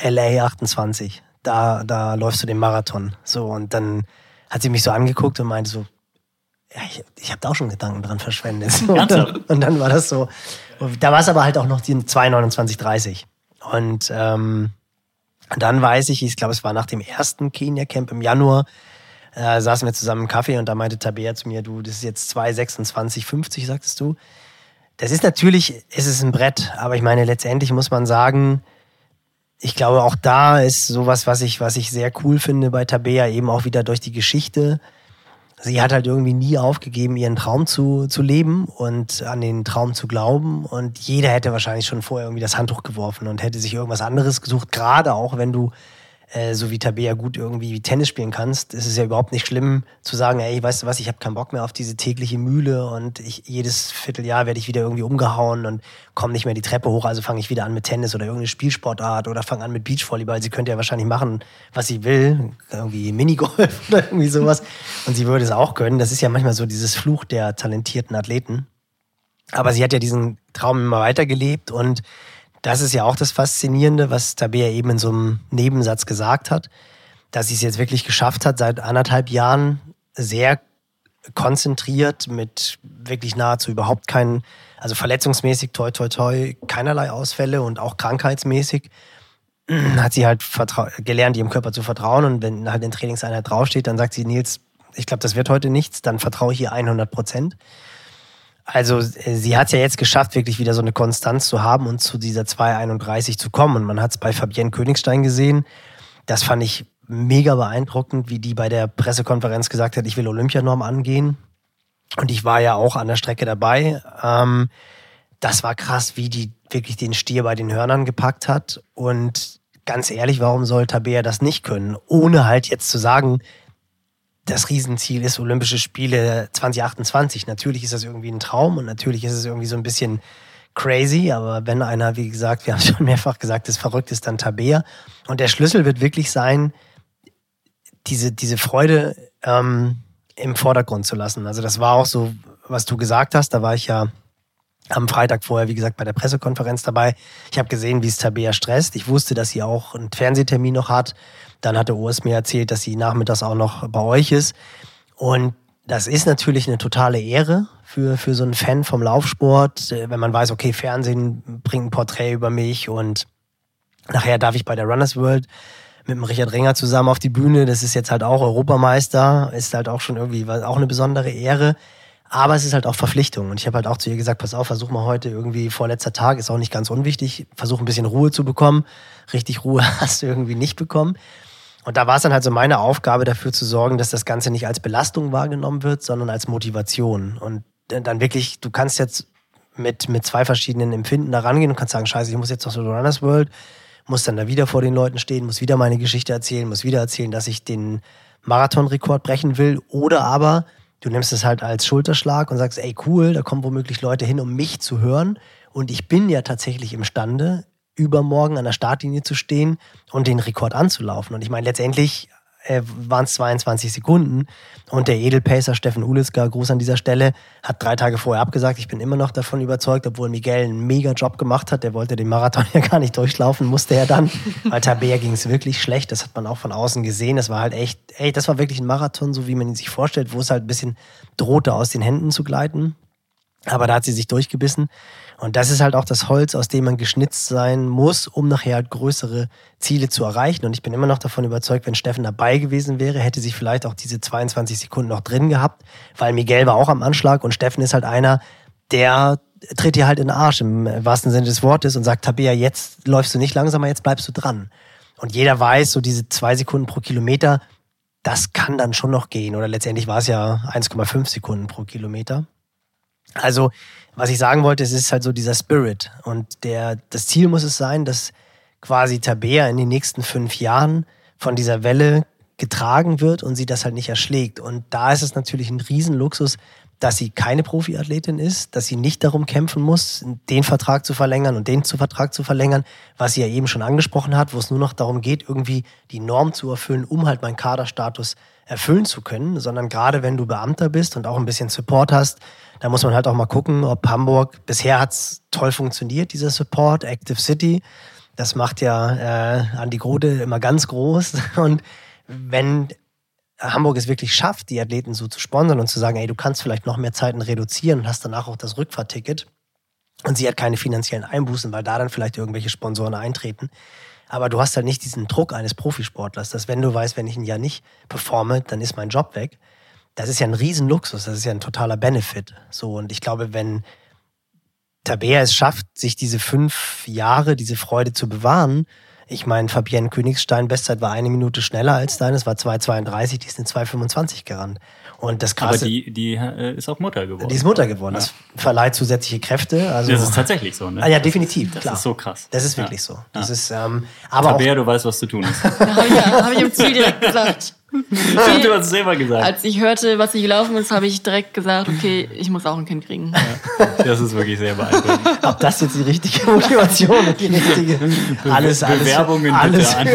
LA 28, da, da läufst du den Marathon. So, und dann hat sie mich so angeguckt und meinte so, ja, ich, ich habe da auch schon Gedanken dran verschwendet. Und dann, und dann war das so, da war es aber halt auch noch die 2,29,30. Und ähm, dann weiß ich, ich glaube, es war nach dem ersten Kenia-Camp im Januar, äh, saßen wir zusammen im Kaffee und da meinte Tabea zu mir, du, das ist jetzt 2,26,50, sagtest du. Das ist natürlich, es ist ein Brett, aber ich meine, letztendlich muss man sagen, ich glaube, auch da ist sowas, was ich, was ich sehr cool finde bei Tabea, eben auch wieder durch die Geschichte sie hat halt irgendwie nie aufgegeben, ihren Traum zu, zu leben und an den Traum zu glauben. Und jeder hätte wahrscheinlich schon vorher irgendwie das Handtuch geworfen und hätte sich irgendwas anderes gesucht. Gerade auch, wenn du äh, so wie Tabea gut irgendwie Tennis spielen kannst, ist es ja überhaupt nicht schlimm zu sagen, ey, weißt du was, ich habe keinen Bock mehr auf diese tägliche Mühle und ich, jedes Vierteljahr werde ich wieder irgendwie umgehauen und komme nicht mehr die Treppe hoch, also fange ich wieder an mit Tennis oder irgendeine Spielsportart oder fange an mit Beachvolleyball. Sie könnte ja wahrscheinlich machen, was sie will, irgendwie Minigolf oder irgendwie sowas und sie würde es auch können. Das ist ja manchmal so dieses Fluch der talentierten Athleten. Aber sie hat ja diesen Traum immer weitergelebt und das ist ja auch das Faszinierende, was Tabea eben in so einem Nebensatz gesagt hat, dass sie es jetzt wirklich geschafft hat, seit anderthalb Jahren sehr konzentriert mit wirklich nahezu überhaupt keinen, also verletzungsmäßig, toi, toi, toi, keinerlei Ausfälle und auch krankheitsmäßig hat sie halt gelernt, ihrem Körper zu vertrauen und wenn halt in Trainingseinheit draufsteht, dann sagt sie, Nils, ich glaube, das wird heute nichts, dann vertraue ich ihr 100 Prozent. Also äh, sie hat es ja jetzt geschafft, wirklich wieder so eine Konstanz zu haben und zu dieser 2,31 zu kommen. Und man hat es bei Fabienne Königstein gesehen. Das fand ich mega beeindruckend, wie die bei der Pressekonferenz gesagt hat, ich will Olympianorm angehen. Und ich war ja auch an der Strecke dabei. Ähm, das war krass, wie die wirklich den Stier bei den Hörnern gepackt hat. Und ganz ehrlich, warum soll Tabea das nicht können? Ohne halt jetzt zu sagen, das Riesenziel ist Olympische Spiele 2028. Natürlich ist das irgendwie ein Traum und natürlich ist es irgendwie so ein bisschen crazy, aber wenn einer, wie gesagt, wir haben schon mehrfach gesagt, das verrückt ist, dann Tabea. Und der Schlüssel wird wirklich sein, diese, diese Freude ähm, im Vordergrund zu lassen. Also das war auch so, was du gesagt hast, da war ich ja am Freitag vorher, wie gesagt, bei der Pressekonferenz dabei. Ich habe gesehen, wie es Tabea stresst. Ich wusste, dass sie auch einen Fernsehtermin noch hat. Dann hatte Urs mir erzählt, dass sie nachmittags auch noch bei euch ist. Und das ist natürlich eine totale Ehre für, für so einen Fan vom Laufsport, äh, wenn man weiß, okay, Fernsehen bringt ein Porträt über mich und nachher darf ich bei der Runners World mit dem Richard Ringer zusammen auf die Bühne. Das ist jetzt halt auch Europameister, ist halt auch schon irgendwie auch eine besondere Ehre. Aber es ist halt auch Verpflichtung. Und ich habe halt auch zu ihr gesagt, pass auf, versuch mal heute irgendwie vorletzter Tag, ist auch nicht ganz unwichtig, versuch ein bisschen Ruhe zu bekommen. Richtig Ruhe hast du irgendwie nicht bekommen. Und da war es dann halt so meine Aufgabe, dafür zu sorgen, dass das Ganze nicht als Belastung wahrgenommen wird, sondern als Motivation. Und dann wirklich, du kannst jetzt mit, mit zwei verschiedenen Empfinden da rangehen und kannst sagen, scheiße, ich muss jetzt noch so Runners World, muss dann da wieder vor den Leuten stehen, muss wieder meine Geschichte erzählen, muss wieder erzählen, dass ich den Marathonrekord brechen will. Oder aber du nimmst es halt als Schulterschlag und sagst, ey cool, da kommen womöglich Leute hin, um mich zu hören. Und ich bin ja tatsächlich imstande, übermorgen an der Startlinie zu stehen und den Rekord anzulaufen. Und ich meine, letztendlich äh, waren es 22 Sekunden. Und der Edelpacer Steffen Ulitzka, Gruß an dieser Stelle, hat drei Tage vorher abgesagt. Ich bin immer noch davon überzeugt, obwohl Miguel einen mega Job gemacht hat. Der wollte den Marathon ja gar nicht durchlaufen, musste er dann. Weil Tabea ging es wirklich schlecht. Das hat man auch von außen gesehen. Das war halt echt, ey, das war wirklich ein Marathon, so wie man ihn sich vorstellt, wo es halt ein bisschen drohte, aus den Händen zu gleiten. Aber da hat sie sich durchgebissen. Und das ist halt auch das Holz, aus dem man geschnitzt sein muss, um nachher halt größere Ziele zu erreichen. Und ich bin immer noch davon überzeugt, wenn Steffen dabei gewesen wäre, hätte sich vielleicht auch diese 22 Sekunden noch drin gehabt, weil Miguel war auch am Anschlag und Steffen ist halt einer, der tritt dir halt in den Arsch im wahrsten Sinne des Wortes und sagt, Tabea, jetzt läufst du nicht langsamer, jetzt bleibst du dran. Und jeder weiß, so diese zwei Sekunden pro Kilometer, das kann dann schon noch gehen. Oder letztendlich war es ja 1,5 Sekunden pro Kilometer. Also, was ich sagen wollte, es ist halt so dieser Spirit. Und der, das Ziel muss es sein, dass quasi Tabea in den nächsten fünf Jahren von dieser Welle getragen wird und sie das halt nicht erschlägt. Und da ist es natürlich ein Riesenluxus, dass sie keine Profiathletin ist, dass sie nicht darum kämpfen muss, den Vertrag zu verlängern und den Vertrag zu verlängern, was sie ja eben schon angesprochen hat, wo es nur noch darum geht, irgendwie die Norm zu erfüllen, um halt meinen Kaderstatus erfüllen zu können, sondern gerade wenn du Beamter bist und auch ein bisschen Support hast, da muss man halt auch mal gucken, ob Hamburg, bisher hat's toll funktioniert, dieser Support, Active City. Das macht ja äh, Andi Grode immer ganz groß. Und wenn Hamburg es wirklich schafft, die Athleten so zu sponsern und zu sagen, ey, du kannst vielleicht noch mehr Zeiten reduzieren und hast danach auch das Rückfahrticket und sie hat keine finanziellen Einbußen, weil da dann vielleicht irgendwelche Sponsoren eintreten. Aber du hast halt nicht diesen Druck eines Profisportlers, dass wenn du weißt, wenn ich ein Jahr nicht performe, dann ist mein Job weg das ist ja ein Riesenluxus, das ist ja ein totaler Benefit. So, und ich glaube, wenn Tabea es schafft, sich diese fünf Jahre, diese Freude zu bewahren, ich meine, Fabienne Königstein, Bestzeit war eine Minute schneller als deine, es war 2,32, die ist in 2,25 gerannt. Und das Krasse, Aber die, die äh, ist auch Mutter geworden. Die ist Mutter geworden. Ja. Das verleiht zusätzliche Kräfte. Also, das ist tatsächlich so, ne? Ah, ja, definitiv. Das klar. ist so krass. Das ist wirklich ja. so. Das ja. ist, ähm, aber Tabea, auch, du weißt, was zu tun ist. habe ich, hab ich im Ziel direkt gesagt. Du hast es selber gesagt. Als ich hörte, was hier gelaufen ist, habe ich direkt gesagt, okay, ich muss auch ein Kind kriegen. Ja, das ist wirklich sehr beeindruckend. Ob das jetzt die richtige Motivation und die richtige alles, alles Bewerbungen alles bitte an.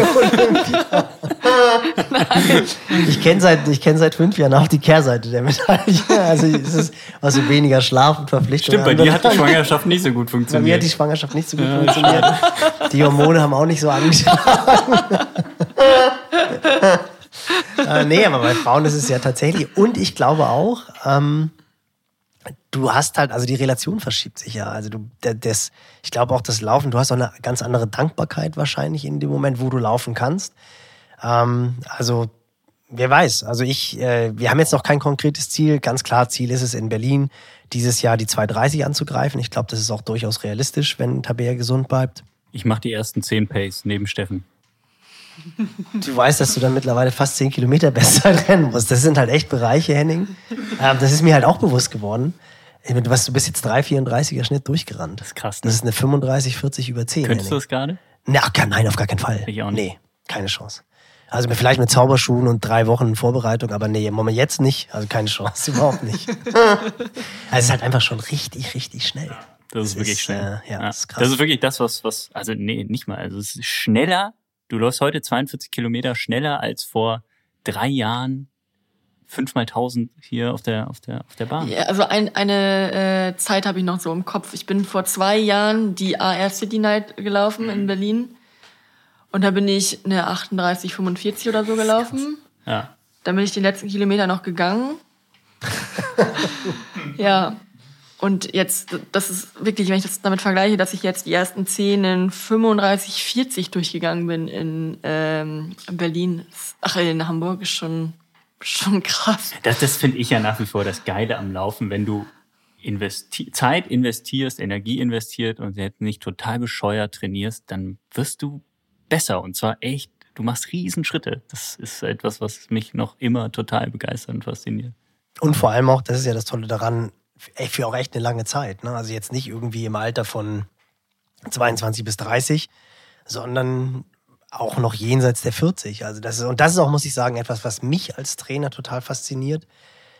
ich kenne seit ich kenne seit fünf Jahren auch die Kehrseite der Medaille. Also es ist also weniger Schlaf und Verpflichtung. Stimmt, bei dir hat die Schwangerschaft nicht so gut funktioniert. Bei mir hat die Schwangerschaft nicht so gut ja, funktioniert. Die Hormone haben auch nicht so angeschlagen. äh, nee, aber bei Frauen ist es ja tatsächlich. Und ich glaube auch, ähm, du hast halt, also die Relation verschiebt sich ja. Also du, das, ich glaube auch das Laufen, du hast auch eine ganz andere Dankbarkeit wahrscheinlich in dem Moment, wo du laufen kannst. Ähm, also wer weiß. Also ich, äh, wir haben jetzt noch kein konkretes Ziel. Ganz klar, Ziel ist es in Berlin, dieses Jahr die 230 anzugreifen. Ich glaube, das ist auch durchaus realistisch, wenn Tabea gesund bleibt. Ich mache die ersten 10 Pace neben Steffen. Du weißt, dass du dann mittlerweile fast 10 Kilometer Bestzeit rennen musst. Das sind halt echt Bereiche, Henning. Ähm, das ist mir halt auch bewusst geworden. Du, du bist jetzt 3,34er Schnitt durchgerannt. Das ist krass. Ne? Das ist eine 35, 40 über 10. Könntest Henning. du das gerade? Na, nein, auf gar keinen Fall. Ich auch nicht. Nee, keine Chance. Also vielleicht mit Zauberschuhen und drei Wochen Vorbereitung, aber nee, Moment, jetzt nicht. Also keine Chance, überhaupt nicht. also es ist halt einfach schon richtig, richtig schnell. Das ist das wirklich ist, schnell. Äh, ja, ja. Das, ist krass. das ist wirklich das, was, was, also nee, nicht mal. Also es ist schneller. Du läufst heute 42 Kilometer schneller als vor drei Jahren fünfmal tausend hier auf der, auf der, auf der Bahn. Ja, also ein, eine äh, Zeit habe ich noch so im Kopf. Ich bin vor zwei Jahren die AR City Night gelaufen mhm. in Berlin. Und da bin ich eine 38, 45 oder so gelaufen. Ja. Dann bin ich den letzten Kilometer noch gegangen. ja. Und jetzt, das ist wirklich, wenn ich das damit vergleiche, dass ich jetzt die ersten 10 in 35, 40 durchgegangen bin in ähm, Berlin, ach, in Hamburg, ist schon, schon krass. Das, das finde ich ja nach wie vor das Geile am Laufen, wenn du investi Zeit investierst, Energie investiert und jetzt nicht total bescheuert trainierst, dann wirst du besser und zwar echt, du machst Riesenschritte. Das ist etwas, was mich noch immer total begeistert und fasziniert. Und vor allem auch, das ist ja das Tolle daran, für auch echt eine lange Zeit. Ne? Also jetzt nicht irgendwie im Alter von 22 bis 30, sondern auch noch jenseits der 40. Also das ist, und das ist auch, muss ich sagen, etwas, was mich als Trainer total fasziniert,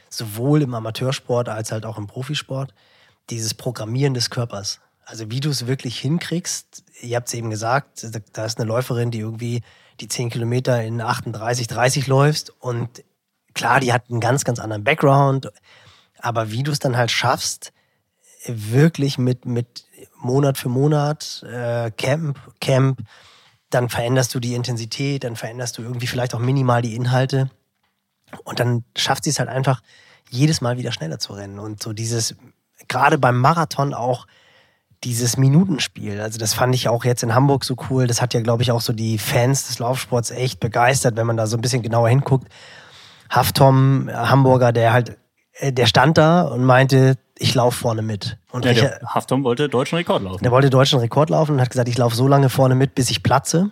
sowohl im Amateursport als halt auch im Profisport, dieses Programmieren des Körpers. Also wie du es wirklich hinkriegst, ihr habt es eben gesagt, da ist eine Läuferin, die irgendwie die 10 Kilometer in 38, 30 läufst und klar, die hat einen ganz, ganz anderen Background, aber wie du es dann halt schaffst, wirklich mit, mit Monat für Monat, äh, Camp, Camp, dann veränderst du die Intensität, dann veränderst du irgendwie vielleicht auch minimal die Inhalte und dann schafft sie es halt einfach, jedes Mal wieder schneller zu rennen und so dieses, gerade beim Marathon auch, dieses Minutenspiel. Also das fand ich auch jetzt in Hamburg so cool. Das hat ja, glaube ich, auch so die Fans des Laufsports echt begeistert, wenn man da so ein bisschen genauer hinguckt. Haftom, Hamburger, der halt, äh, der stand da und meinte, ich laufe vorne mit. Und ja, der Haftom wollte deutschen Rekord laufen. Der wollte deutschen Rekord laufen und hat gesagt, ich laufe so lange vorne mit, bis ich platze.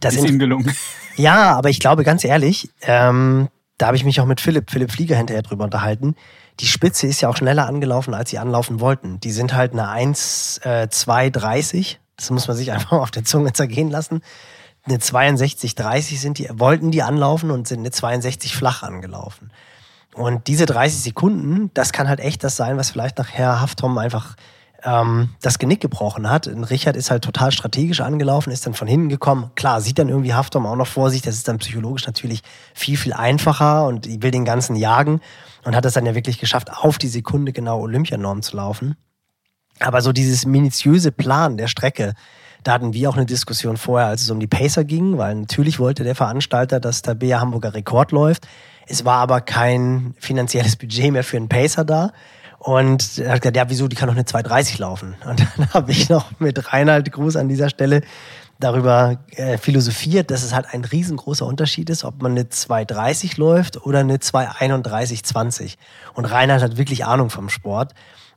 Das ist ihm gelungen. Ja, aber ich glaube, ganz ehrlich, ähm, da habe ich mich auch mit Philipp, Philipp Flieger hinterher drüber unterhalten. Die Spitze ist ja auch schneller angelaufen, als sie anlaufen wollten. Die sind halt eine 1, äh, 2,30. Das muss man sich einfach auf der Zunge zergehen lassen. Eine 62,30 sind die, wollten die anlaufen und sind eine 62 flach angelaufen. Und diese 30 Sekunden, das kann halt echt das sein, was vielleicht nachher Haftom einfach ähm, das Genick gebrochen hat. Und Richard ist halt total strategisch angelaufen, ist dann von hinten gekommen. Klar, sieht dann irgendwie Haftom auch noch vor sich. Das ist dann psychologisch natürlich viel, viel einfacher und will den ganzen jagen und hat es dann ja wirklich geschafft, auf die Sekunde genau Olympianorm zu laufen. Aber so dieses minutiöse Plan der Strecke, da hatten wir auch eine Diskussion vorher, als es um die Pacer ging, weil natürlich wollte der Veranstalter, dass der BA Hamburger Rekord läuft. Es war aber kein finanzielles Budget mehr für einen Pacer da. Und er hat gesagt, ja, wieso, die kann doch eine 230 laufen. Und dann habe ich noch mit Reinhard Gruß an dieser Stelle darüber äh, philosophiert, dass es halt ein riesengroßer Unterschied ist, ob man eine 230 läuft oder eine 231,20. Und Reinhard hat wirklich Ahnung vom Sport.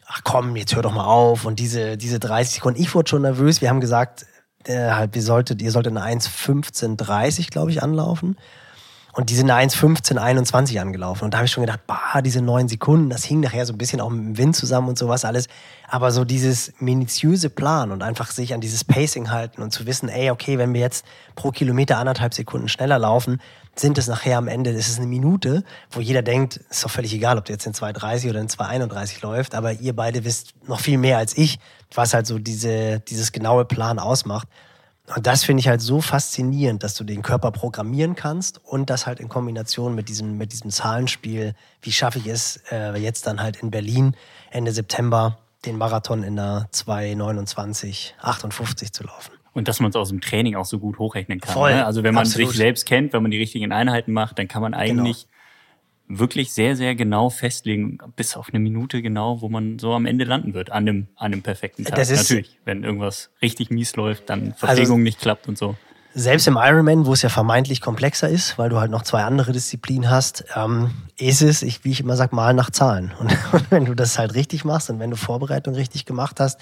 Ach komm, jetzt hör doch mal auf. Und diese, diese 30 Sekunden, ich wurde schon nervös. Wir haben gesagt, äh, halt, ihr solltet, ihr solltet eine 1,15,30, glaube ich, anlaufen. Und die sind eine 1,15, 21 angelaufen. Und da habe ich schon gedacht, bah, diese neun Sekunden, das hing nachher so ein bisschen auch mit dem Wind zusammen und sowas alles. Aber so dieses minutiöse Plan und einfach sich an dieses Pacing halten und zu wissen, ey, okay, wenn wir jetzt pro Kilometer anderthalb Sekunden schneller laufen, sind es nachher am Ende, ist eine Minute, wo jeder denkt, ist doch völlig egal, ob du jetzt in 2,30 oder in 2,31 läuft, aber ihr beide wisst noch viel mehr als ich, was halt so diese, dieses genaue Plan ausmacht. Und das finde ich halt so faszinierend, dass du den Körper programmieren kannst und das halt in Kombination mit diesem, mit diesem Zahlenspiel, wie schaffe ich es äh, jetzt dann halt in Berlin Ende September den Marathon in der 2,29, 58 zu laufen. Und dass man es aus dem Training auch so gut hochrechnen kann. Voll, ne? Also wenn man absolut. sich selbst kennt, wenn man die richtigen Einheiten macht, dann kann man eigentlich wirklich sehr, sehr genau festlegen, bis auf eine Minute genau, wo man so am Ende landen wird, an dem, an dem perfekten Tag. Das ist- Natürlich, wenn irgendwas richtig mies läuft, dann Verpflegung nicht klappt und so. Selbst im Ironman, wo es ja vermeintlich komplexer ist, weil du halt noch zwei andere Disziplinen hast, ähm, ist es, ich, wie ich immer sag, mal nach Zahlen. Und, und wenn du das halt richtig machst und wenn du Vorbereitung richtig gemacht hast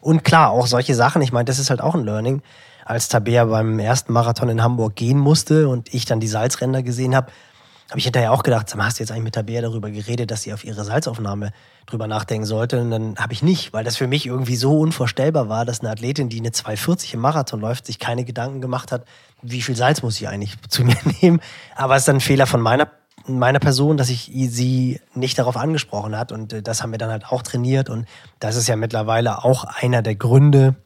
und klar, auch solche Sachen, ich meine, das ist halt auch ein Learning, als Tabea beim ersten Marathon in Hamburg gehen musste und ich dann die Salzränder gesehen habe, habe ich hinterher auch gedacht, hast du jetzt eigentlich mit Tabea darüber geredet, dass sie auf ihre Salzaufnahme drüber nachdenken sollte? Und dann habe ich nicht, weil das für mich irgendwie so unvorstellbar war, dass eine Athletin, die eine 240 im Marathon läuft, sich keine Gedanken gemacht hat, wie viel Salz muss ich eigentlich zu mir nehmen. Aber es ist dann ein Fehler von meiner meiner Person, dass ich sie nicht darauf angesprochen hat und äh, das haben wir dann halt auch trainiert und das ist ja mittlerweile auch einer der Gründe,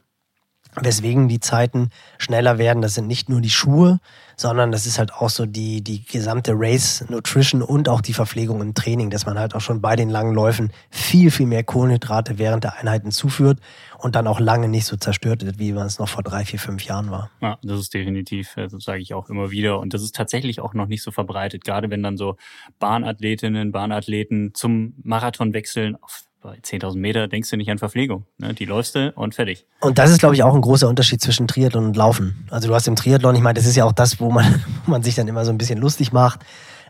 weswegen die Zeiten schneller werden. Das sind nicht nur die Schuhe, sondern das ist halt auch so die, die gesamte Race Nutrition und auch die Verpflegung im Training, dass man halt auch schon bei den langen Läufen viel, viel mehr Kohlenhydrate während der Einheiten zuführt und dann auch lange nicht so zerstört wird, wie man es noch vor drei, vier, fünf Jahren war. Ja, das ist definitiv, das sage ich auch immer wieder. Und das ist tatsächlich auch noch nicht so verbreitet, gerade wenn dann so Bahnathletinnen, Bahnathleten zum Marathon wechseln. Auf, bei 10.000 Meter denkst du nicht an Verpflegung. Ne? Die läufst du und fertig. Und das ist, glaube ich, auch ein großer Unterschied zwischen Triathlon und Laufen. Also du hast im Triathlon, ich meine, das ist ja auch das, wo man, wo man sich dann immer so ein bisschen lustig macht.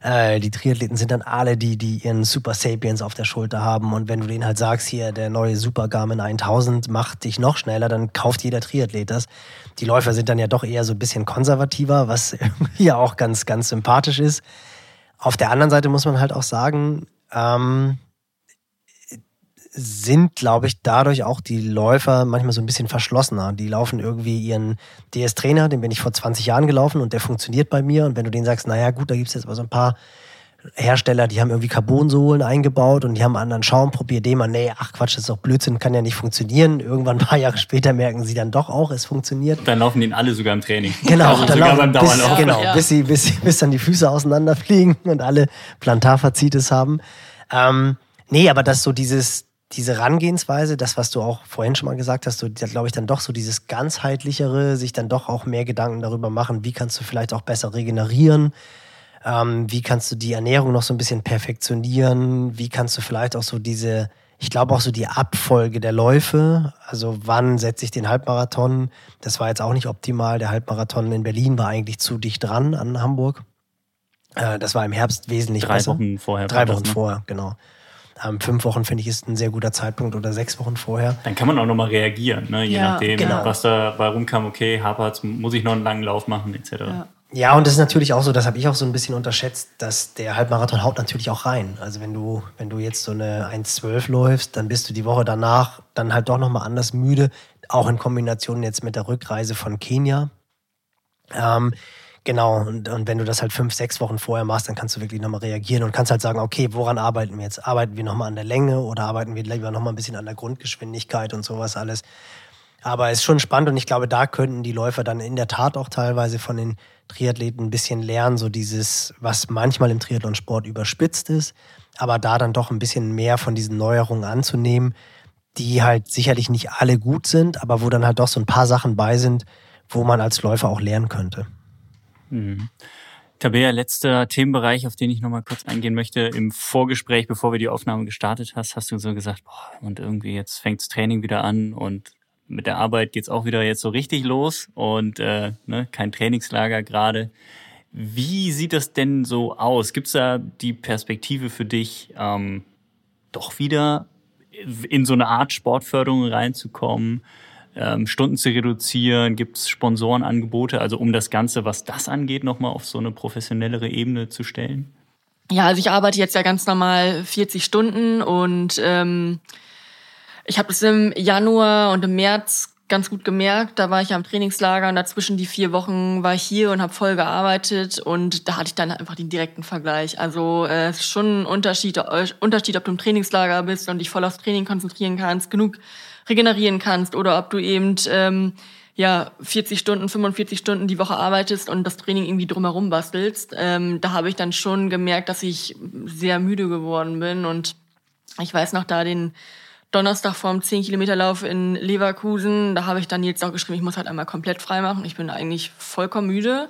Äh, die Triathleten sind dann alle die, die ihren Super Sapiens auf der Schulter haben. Und wenn du denen halt sagst, hier, der neue Super Garmin 1000 macht dich noch schneller, dann kauft jeder Triathlet das. Die Läufer sind dann ja doch eher so ein bisschen konservativer, was ja auch ganz, ganz sympathisch ist. Auf der anderen Seite muss man halt auch sagen, ähm, sind, glaube ich, dadurch auch die Läufer manchmal so ein bisschen verschlossener. Die laufen irgendwie ihren DS-Trainer, den bin ich vor 20 Jahren gelaufen und der funktioniert bei mir. Und wenn du denen sagst, naja gut, da gibt's jetzt aber so ein paar Hersteller, die haben irgendwie Carbonsohlen eingebaut und die haben einen anderen Schaum, probiert den mal, nee, ach Quatsch, das ist doch Blödsinn, kann ja nicht funktionieren. Irgendwann ein paar Jahre später merken sie dann doch auch, es funktioniert. Dann laufen die alle sogar im Training. Genau, also dann sogar laufen, beim bis, Dauerlauf. genau Ja. bis, sie, bis, sie- bis dann die Füße auseinanderfliegen und alle Plantarfazitis haben. Ähm, nee, aber das so dieses, diese Herangehensweise, das, was du auch vorhin schon mal gesagt hast, so, glaube ich, dann doch so dieses ganzheitlichere, sich dann doch auch mehr Gedanken darüber machen, wie kannst du vielleicht auch besser regenerieren, ähm, wie kannst du die Ernährung noch so ein bisschen perfektionieren, wie kannst du vielleicht auch so diese, ich glaube auch so die Abfolge der Läufe, also wann setze ich den Halbmarathon, das war jetzt auch nicht optimal, der Halbmarathon in Berlin war eigentlich zu dicht dran an Hamburg. Äh, das war im Herbst wesentlich Drei besser. Wochen vorher. Drei das, Wochen ne? vorher, genau. Ähm, fünf Wochen finde ich ist ein sehr guter Zeitpunkt oder sechs Wochen vorher. Dann kann man auch nochmal reagieren, ne? je Ja, nachdem, genau. was da bei rumkam. Okay, hapert's, muss ich noch einen langen Lauf machen, etc. Ja. Ja, und das ist natürlich auch so, das habe ich auch so ein bisschen unterschätzt, dass der Halbmarathon haut natürlich auch rein. Also wenn du, wenn du jetzt so eine 1,12 läufst, dann bist du die Woche danach dann halt doch nochmal anders müde, auch in Kombination jetzt mit der Rückreise von Kenia. Ähm, genau, und, und wenn du das halt fünf, sechs Wochen vorher machst, dann kannst du wirklich nochmal reagieren und kannst halt sagen, okay, woran arbeiten wir jetzt? Arbeiten wir nochmal an der Länge oder arbeiten wir lieber nochmal ein bisschen an der Grundgeschwindigkeit und sowas alles? Aber es ist schon spannend und ich glaube, da könnten die Läufer dann in der Tat auch teilweise von den Triathleten ein bisschen lernen, so dieses, was manchmal im Triathlonsport überspitzt ist, aber da dann doch ein bisschen mehr von diesen Neuerungen anzunehmen, die halt sicherlich nicht alle gut sind, aber wo dann halt doch so ein paar Sachen bei sind, wo man als Läufer auch lernen könnte. Tabea, letzter Themenbereich, auf den ich nochmal kurz eingehen möchte. Im Vorgespräch, bevor wir die Aufnahme gestartet hast, hast du so gesagt, boah, und irgendwie jetzt fängt's Training wieder an und mit der Arbeit geht's auch wieder jetzt so richtig los und äh, ne, kein Trainingslager gerade. Wie sieht das denn so aus? Gibt's da die Perspektive für dich, ähm, doch wieder in so eine Art Sportförderung reinzukommen? Ähm, Stunden zu reduzieren? Gibt es Sponsorenangebote, also um das Ganze, was das angeht, nochmal auf so eine professionellere Ebene zu stellen? Ja, also ich arbeite jetzt ja ganz normal 40 Stunden und ähm, ich habe es im Januar und im März ganz gut gemerkt. Da war ich am Trainingslager und dazwischen die vier Wochen war ich hier und habe voll gearbeitet und da hatte ich dann einfach den direkten Vergleich. Also äh, es ist schon ein Unterschied, äh, Unterschied, ob du im Trainingslager bist und dich voll aufs Training konzentrieren kannst, genug regenerieren kannst oder ob du eben ähm, ja 40 Stunden, 45 Stunden die Woche arbeitest und das Training irgendwie drumherum bastelst. Ähm, da habe ich dann schon gemerkt, dass ich sehr müde geworden bin und ich weiß noch da den Donnerstag vorm 10 Kilometer Lauf in Leverkusen, da habe ich dann jetzt auch geschrieben, ich muss halt einmal komplett frei machen. Ich bin eigentlich vollkommen müde.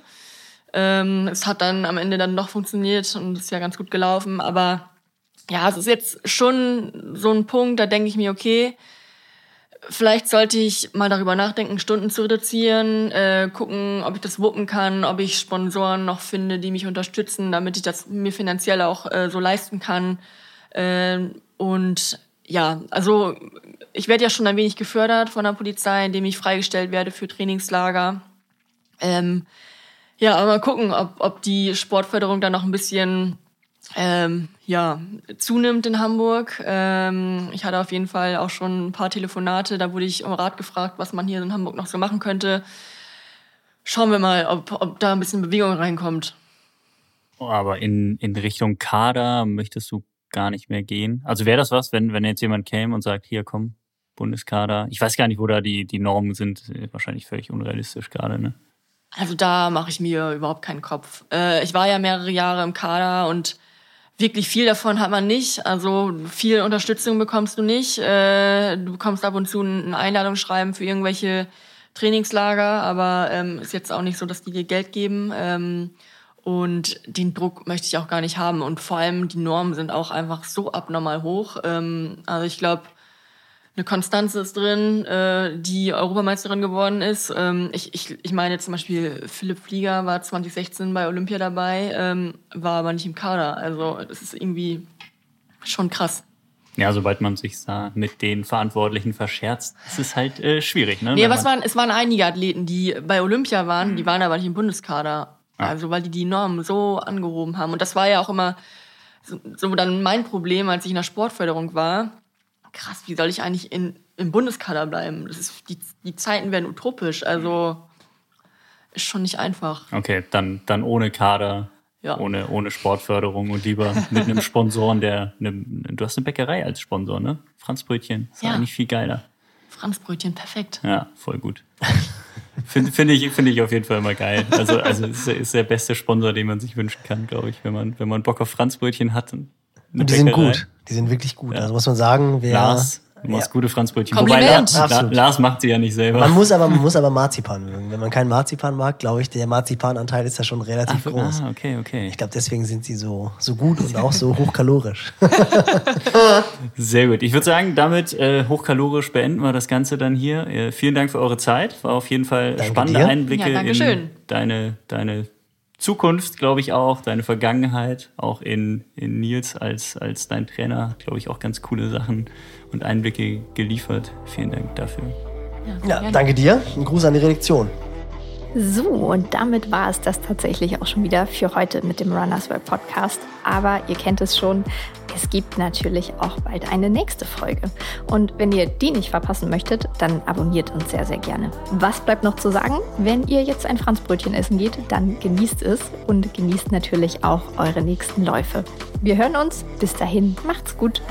Ähm, es hat dann am Ende dann doch funktioniert und ist ja ganz gut gelaufen. Aber ja, es ist jetzt schon so ein Punkt, da denke ich mir, okay, vielleicht sollte ich mal darüber nachdenken, Stunden zu reduzieren, äh, gucken, ob ich das wuppen kann, ob ich Sponsoren noch finde, die mich unterstützen, damit ich das mir finanziell auch äh, so leisten kann. Ähm, und ja, also ich werde ja schon ein wenig gefördert von der Polizei, indem ich freigestellt werde für Trainingslager. Ähm, ja, aber mal gucken, ob, ob die Sportförderung dann noch ein bisschen ähm, ja, zunimmt in Hamburg. Ähm, ich hatte auf jeden Fall auch schon ein paar Telefonate, da wurde ich um Rat gefragt, was man hier in Hamburg noch so machen könnte. Schauen wir mal, ob, ob da ein bisschen Bewegung reinkommt. Aber in, in Richtung Kader möchtest du gar nicht mehr gehen? Also wäre das was, wenn, wenn jetzt jemand käme und sagt, hier komm, Bundeskader. Ich weiß gar nicht, wo da die, die Normen sind. Wahrscheinlich völlig unrealistisch gerade, ne? Also da mache ich mir überhaupt keinen Kopf. Äh, ich war ja mehrere Jahre im Kader und wirklich viel davon hat man nicht. Also viel Unterstützung bekommst du nicht. Äh, du bekommst ab und zu ein Einladungsschreiben für irgendwelche Trainingslager, aber ähm, ist jetzt auch nicht so, dass die dir Geld geben. Ähm, und den Druck möchte ich auch gar nicht haben. Und vor allem die Normen sind auch einfach so abnormal hoch. Ähm, also ich glaube, eine Konstanze ist drin, äh, die Europameisterin geworden ist. Ähm, ich, ich, ich meine zum Beispiel, Philipp Flieger war 2016 bei Olympia dabei, ähm, war aber nicht im Kader. Also das ist irgendwie schon krass. Ja, sobald man sich da mit den Verantwortlichen verscherzt, ist es halt äh, schwierig, ne? Nee, was waren, es waren einige Athleten, die bei Olympia waren, die waren aber nicht im Bundeskader. Ah. Also weil die die Normen so angehoben haben. Und das war ja auch immer so, so dann mein Problem, als ich in der Sportförderung war. Krass, wie soll ich eigentlich in, im Bundeskader bleiben? Das ist, die, die Zeiten werden utopisch. Also ist schon nicht einfach. Okay, dann, dann ohne Kader Ja. Ohne, ohne Sportförderung und lieber mit einem Sponsoren, der, eine, du hast eine Bäckerei als Sponsor, ne? Franzbrötchen. Ist Ja. eigentlich viel geiler. Franzbrötchen, perfekt. Ja, voll gut. Finde find ich, finde ich auf jeden Fall immer geil. Also, also ist, der- ist der beste Sponsor, den man sich wünschen kann, glaube ich, wenn man, wenn man Bock auf Franzbrötchen hat. Und die sind Bäckerei. gut. Die sind wirklich gut. Ja. Also muss man sagen, wer. Lars, du machst Ja. gute Franzbrötchen. Kompliment. Wobei, La, La, Absolut. Lars macht sie ja nicht selber. Man muss aber, man muss aber Marzipan mögen. Wenn man keinen Marzipan mag, glaube ich, der Marzipananteil ist da schon relativ groß. ah, okay, okay. Ich glaube, deswegen sind sie so, so gut und auch so hochkalorisch. Sehr gut. Ich würde sagen, damit äh, hochkalorisch beenden wir das Ganze dann hier. Äh, vielen Dank für eure Zeit. War auf jeden Fall Danke spannende dir. Einblicke Ja, in Dankeschön. deine, deine Zukunft, glaube ich auch, deine Vergangenheit, auch in, in Nils als, als dein Trainer, glaube ich, auch ganz coole Sachen und Einblicke geliefert. Vielen Dank dafür. Ja, gerne. danke dir. Ein Gruß an die Redaktion. So, und damit war es das tatsächlich auch schon wieder für heute mit dem Runners World Podcast. Aber ihr kennt es schon, es gibt natürlich auch bald eine nächste Folge. Und wenn ihr die nicht verpassen möchtet, dann abonniert uns sehr, sehr gerne. Was bleibt noch zu sagen? Wenn ihr jetzt ein Franzbrötchen essen geht, dann genießt es und genießt natürlich auch eure nächsten Läufe. Wir hören uns. Bis dahin, macht's gut.